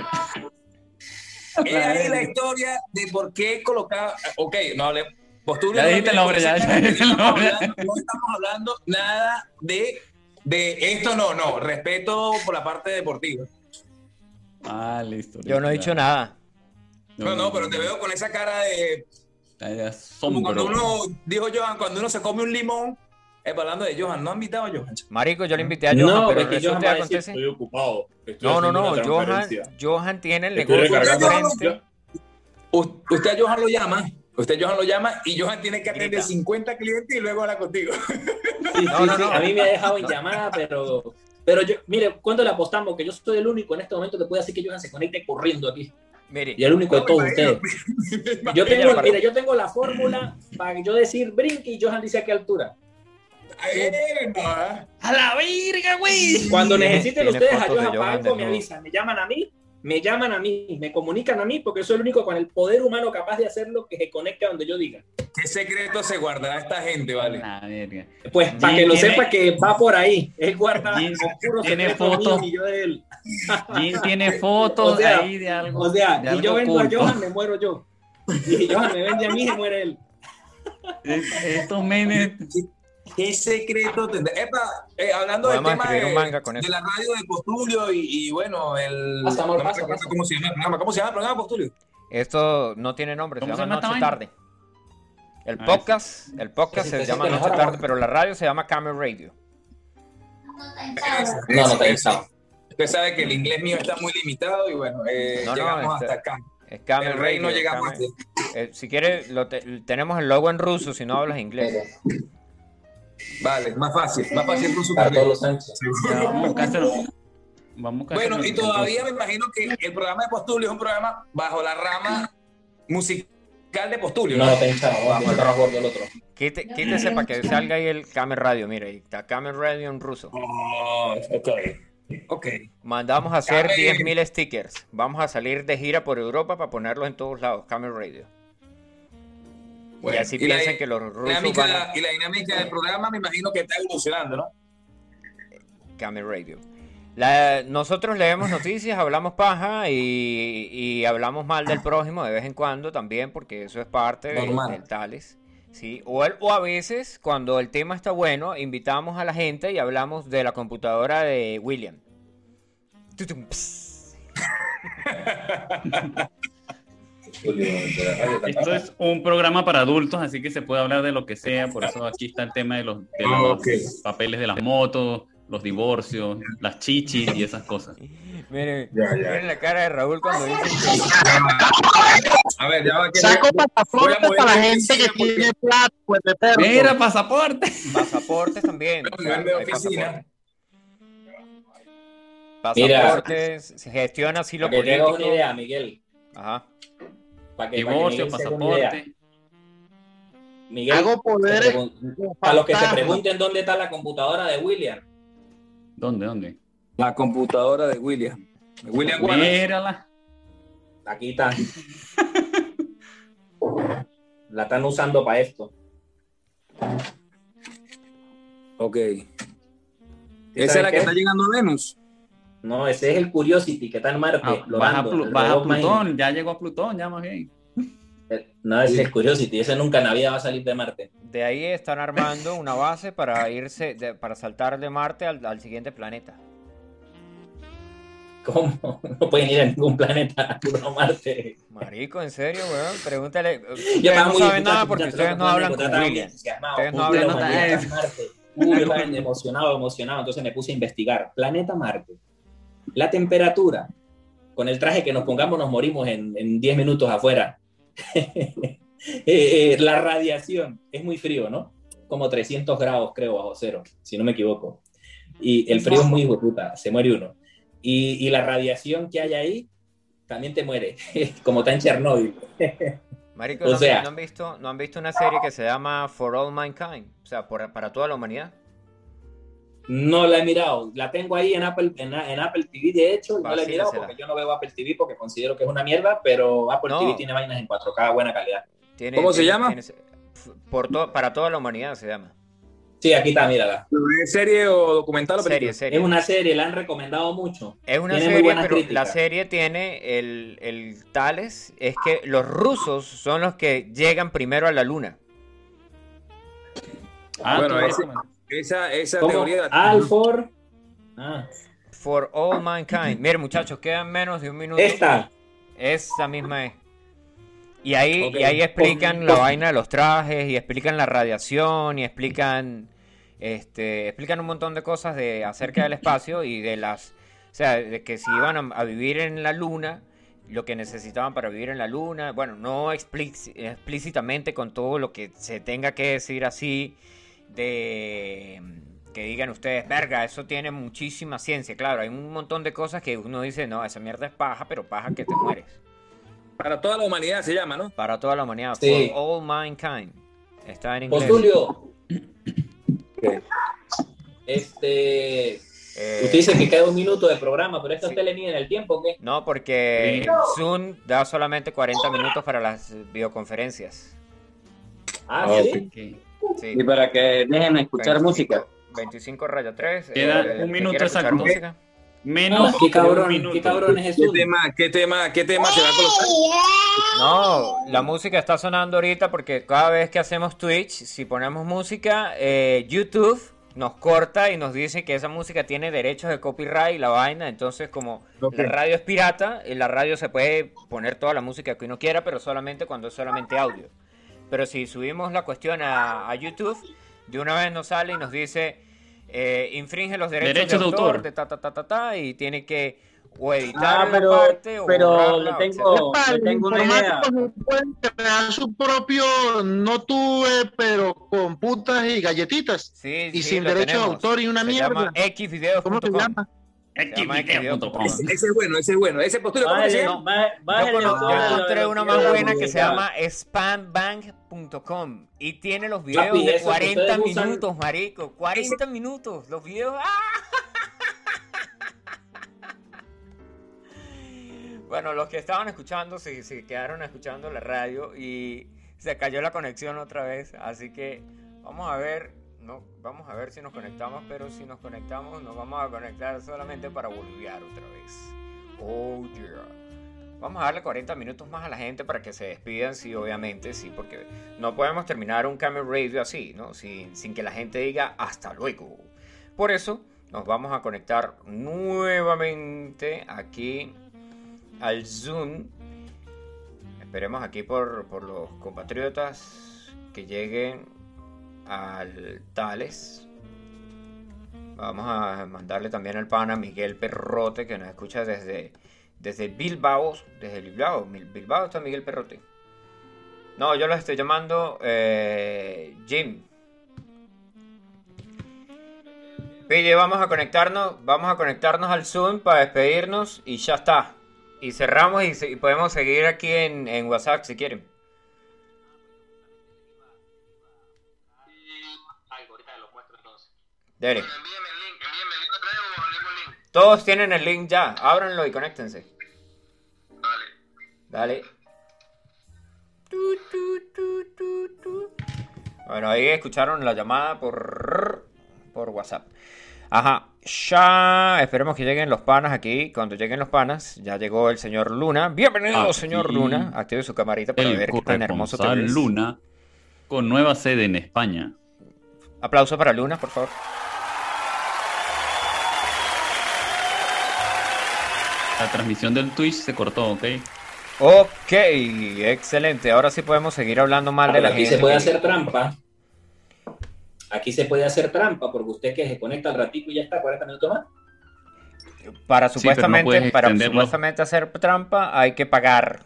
Es ahí la historia de por qué colocaba. Ok, no hable. Postura Ya no dijiste el nombre, ya, cosa, ya dijiste el no estamos nombre. hablando- No estamos hablando nada de, de esto, no, no. Respeto por la parte deportiva. Ah, listo. Yo no he dicho nada. No, no, pero te veo con esa cara de. Como cuando uno, dijo Johan, cuando uno se come un limón. Eh, hablando de Johan, no ha invitado a Johan. Marico, yo le invité a Johan, No, pero porque resulta Johan va a decir, acontece. Estoy ocupado. estoy No, no, no, Johan. Johan tiene el negocio frente. Usted a Johan lo llama. Usted a Johan lo llama y Johan tiene que atender Grita. 50 clientes y luego habla contigo. Sí, No, sí, no, sí, no. A mí me ha dejado en llamada, pero. Pero yo, mire, ¿cuánto le apostamos? Que yo soy el único en este momento que puede decir que Johan se conecte corriendo aquí. Mire, Y el único de todos ustedes. Yo tengo, mire, yo tengo la fórmula para yo decir brinque y Johan dice a qué altura. ¡A la verga, güey! Cuando necesiten ustedes a fotos de Johan para algo, me avisan, me llaman a mí, me llaman a mí, me comunican a mí, porque soy el único con el poder humano capaz de hacerlo que se conecte a donde yo diga. ¿Qué secreto se guardará esta gente, vale? La verga. Pues para que lo tiene- sepa que va por ahí. Él guarda oscuros tiene fotos. y yo de él. Jim tiene fotos O sea, ahí de algo. O sea, de si yo vendo a. Johan, me muero yo. Y si Johan me vende a mí, se muere él. Es- Estos menes. ¿Qué secreto tendrá? Epa, eh, hablando del tema de, un manga con de eso. la radio de Postulio y, y bueno, el. Pasa, amor, no me pasa, recuerdo pasa. ¿Cómo se llama el programa? ¿Cómo se llama el programa Postulio? esto no tiene nombre, se ¿Cómo se llama Noche Tarde. El Ah, podcast, el podcast Sí, se llama sí, Noche Tarde, pero la radio se llama Camel Radio. No, no pensado. Usted sabe que el inglés mío está muy limitado y bueno, eh, No, no, llegamos este- hasta acá. Es Camel El rey no llegamos Camel- eh, si quieres, lo te- tenemos el logo en ruso si no hablas inglés. Vale, más fácil, más fácil ruso Para que todos los Sánchez. Vamos. Vamos Bueno, y con- todavía me imagino que el programa de Postulio es un programa bajo la rama musical de Postulio. No lo pensaba, vamos a bordo el otro. Quite- quítese para que salga ahí el Camer Radio. Mira, ahí está Camer Radio en ruso. Oh, ok. Ok. Mandamos a hacer Camer- 10.000 stickers. Vamos a salir de gira por Europa para ponerlos en todos lados. Camer Radio. Y así y la- piensan que los rusos dinámica- van a Y la dinámica del programa me imagino que está evolucionando, ¿no? Camer Radio. La- nosotros leemos noticias, hablamos paja y, y hablamos mal del prójimo de vez en cuando también, porque eso es parte de- del tales. ¿sí? O, el- o a veces, cuando el tema está bueno, invitamos a la gente y hablamos de la computadora de William. Esto es un programa para adultos, así que se puede hablar de lo que sea. Por eso aquí está el tema de los, de Ah, los papeles de las motos, los divorcios, las chichis y esas cosas. Miren, Ya, ya. miren la cara de Raúl cuando dice que A ver, ya va que Saco voy a pasaporte para la gente que porque- tiene plata, pues de perro. Mira, pasaporte. pasaportes también. o sea, Nivel de hay oficina. Mira. Pasaportes, se gestiona así lo que te una político. idea, Miguel. Ajá. Para que, Divorcio, para que pasaporte. Miguel, Hago poderes para los que se pregunten dónde está la computadora de William. ¿Dónde, dónde? La computadora de William. De William Wallace. Mírala. Aquí está. La están usando para esto. Ok. ¿Sí Esa es la qué? que está llegando a Venus. No, ese es el Curiosity que está en Marte. Ah, lo baja, Plu- baja Plutón, ya llegó a Plutón, ya más bien. No, ese es el Curiosity. Ese nunca en la vida va a salir de Marte. De ahí están armando una base para irse, de- para saltar de Marte al, al siguiente planeta. ¿Cómo? No pueden ir a ningún planeta a Marte. Marico, en serio, weón. Pregúntale. Yo estaba no muy saben nada porque ustedes no hablan con William. Ustedes no hablan la con William. Marte. Uy, yo emocionado, emocionado. Entonces me puse a investigar. Planeta Marte. La temperatura. Con el traje que nos pongamos nos morimos en, en 10 minutos afuera. Eh, eh, la radiación. Es muy frío, ¿no? Como 300 grados, creo, bajo cero, si no me equivoco. Y el frío es muy puta, se muere uno. Y, y la radiación que hay ahí también te muere, como está en Chernóbil. Marico, O ¿no, sea- no han visto, ¿no han visto una serie que se llama For All Mankind? O sea, por- para toda la humanidad. No la he mirado, la tengo ahí en Apple, en, en Apple TV, de hecho, no la he mirado porque yo no veo Apple TV porque considero que es una mierda, pero Apple No. TV tiene vainas en 4K de buena calidad. Tiene- ¿Cómo se llama? tiene- por to- para toda la humanidad se llama. Sí, aquí está, mírala. ¿Es serie o documental o Serie. Es una serie, la han recomendado mucho. Es una Tiene serie, pero la serie tiene el, el tales, es que los rusos son los que llegan primero a la luna. Ah, Bueno, ese- Esa, esa ¿Cómo? teoría. Alfor. Ah, For all mankind. Miren, muchachos, quedan menos de un minuto. esta. Esa misma es. Y ahí, y ahí explican la vaina de los trajes, y explican la radiación, y explican, este, explican un montón de cosas de acerca del espacio y de las, o sea, de que si iban a, a vivir en la luna, lo que necesitaban para vivir en la luna, bueno, no explícitamente con todo lo que se tenga que decir así, de que digan ustedes, verga, eso tiene muchísima ciencia, claro, hay un montón de cosas que uno dice, no, esa mierda es paja, pero paja que te mueres. Para toda la humanidad se llama, ¿no? Para toda la humanidad. Sí. For all mankind. Está en inglés. Postulio. Este. Eh, Usted dice que queda un minuto de programa, pero esto sí. usted le mide en el tiempo, ¿o ¿qué? No, porque Sí. Zoom da solamente 40 minutos para las videoconferencias. Ah, Ah, sí. Ok. Sí. Y para que dejen escuchar 25 música. 25 raya 3. Queda un minuto exacto. Menos Qué de un cabrón, minuto. qué cabrón es ¿Qué tema, qué tema, qué tema se va a colocar? No, la música está sonando ahorita porque cada vez que hacemos Twitch, si ponemos música, eh, YouTube nos corta y nos dice que esa música tiene derechos de copyright y la vaina. Entonces, como la radio es pirata, en la radio se puede poner toda la música que uno quiera, pero solamente cuando es solamente audio. Pero si subimos la cuestión a, a YouTube, de una vez nos sale y nos dice, eh, infringe los derechos, Derechos de de autor, autor. de ta, ta, ta, ta, ta, y tiene que o editar Ah, la pero, parte o pero borrarla, le tengo, le tengo una idea. crear su propio, no tuve, pero con putas y galletitas. Sí, Y sí, sin derecho de autor y una Se mierda. llama. ¿Cómo se llama? Ese, ese es bueno, ese es bueno. Ese postulio, ¿cómo se llama? Yo, encontré videos más buena que se llama spambang.com y tiene los videos Papi, de eso que 40 ustedes usan- minutos, marico. 40 minutos. Los videos. ¡ah! Bueno, los que estaban escuchando se, se quedaron escuchando la radio y se cayó la conexión otra vez. Así que vamos a ver, no, vamos a ver si nos conectamos, pero si nos conectamos nos vamos a conectar solamente para volver otra vez. Oh yeah. Vamos a darle 40 minutos más a la gente para que se despidan, sí, obviamente, sí, porque no podemos terminar un Camel Radio así, ¿no? Sin, sin que la gente diga hasta luego. Por eso nos vamos a conectar nuevamente aquí al Zoom. Esperemos aquí por, por los compatriotas que lleguen al Tales. Vamos a mandarle también al pana Miguel Perrote que nos escucha desde, desde Bilbao. Desde Bilbao. Bilbao está Miguel Perrote. No, yo lo estoy llamando eh, Jim. Pille, vamos a conectarnos, vamos a conectarnos al Zoom para despedirnos y ya está. Y cerramos y, y podemos seguir aquí en, en WhatsApp si quieren. Dele. Todos tienen el link ya, ábranlo y conéctense. Dale. Tu, tu, tu, tu, tu. Bueno, ahí escucharon la llamada por, por WhatsApp. Ajá, ya esperemos que lleguen los panas aquí. Cuando lleguen los panas, ya llegó el señor Luna. Bienvenido, Aquí. señor Luna. Active su camarita para El ver qué tan hermoso te. Luna, con nueva sede en España. Aplauso para Luna, por favor. La transmisión del Twitch se cortó, ¿ok? Ok, excelente. Ahora sí podemos seguir hablando mal de la Aquí gente. se puede hacer trampa. Aquí se puede hacer trampa porque usted que se conecta al ratito y ya está 40 minutos más. Para Sí, pero no supuestamente, para supuestamente hacer trampa hay que pagar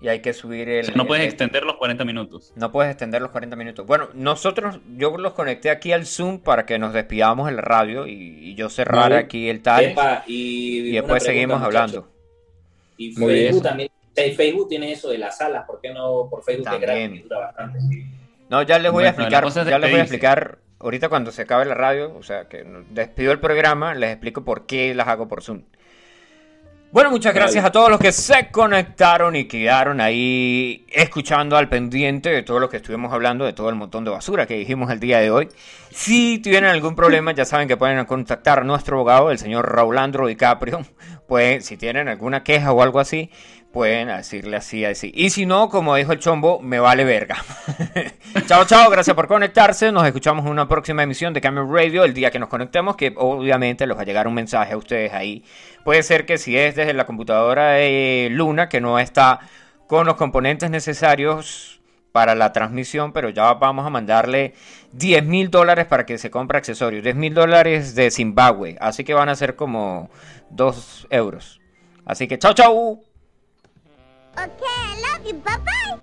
y hay que subir el. O sea, no puedes el- extender los 40 minutos. No puedes extender los 40 minutos. Bueno, nosotros, yo los conecté aquí al Zoom para que nos despidamos en la radio y, y yo cerrara Vale. aquí el tal Epa, y después pregunta, seguimos hablando. Y Muy bien. Facebook también. Facebook tiene eso de las salas. ¿Por qué no por Facebook También. gratis? Dura bastante. No, ya les voy a Bueno, explicar, ya les voy a explicar ahorita cuando se acabe la radio, o sea, que despido el programa, les explico por qué las hago por Zoom. Bueno, muchas gracias a todos los que se conectaron y quedaron ahí escuchando al pendiente de todo lo que estuvimos hablando, de todo el montón de basura que dijimos el día de hoy. Si tienen algún problema, ya saben que pueden contactar a nuestro abogado, el señor Raulandro DiCaprio. Pues, si tienen alguna queja o algo así, pueden decirle así, así. Y si no, como dijo el chombo, me vale verga. chao, chao, gracias por conectarse. Nos escuchamos en una próxima emisión de Camel Radio el día que nos conectemos, que obviamente les va a llegar un mensaje a ustedes ahí. Puede ser que si es desde la computadora de Luna, que no está con los componentes necesarios para la transmisión, pero ya vamos a mandarle 10 mil dólares para que se compre accesorios. 10 mil dólares de Zimbabue, así que van a ser como 2 euros. Así que chao, chao. Okay, I love you. Bye bye.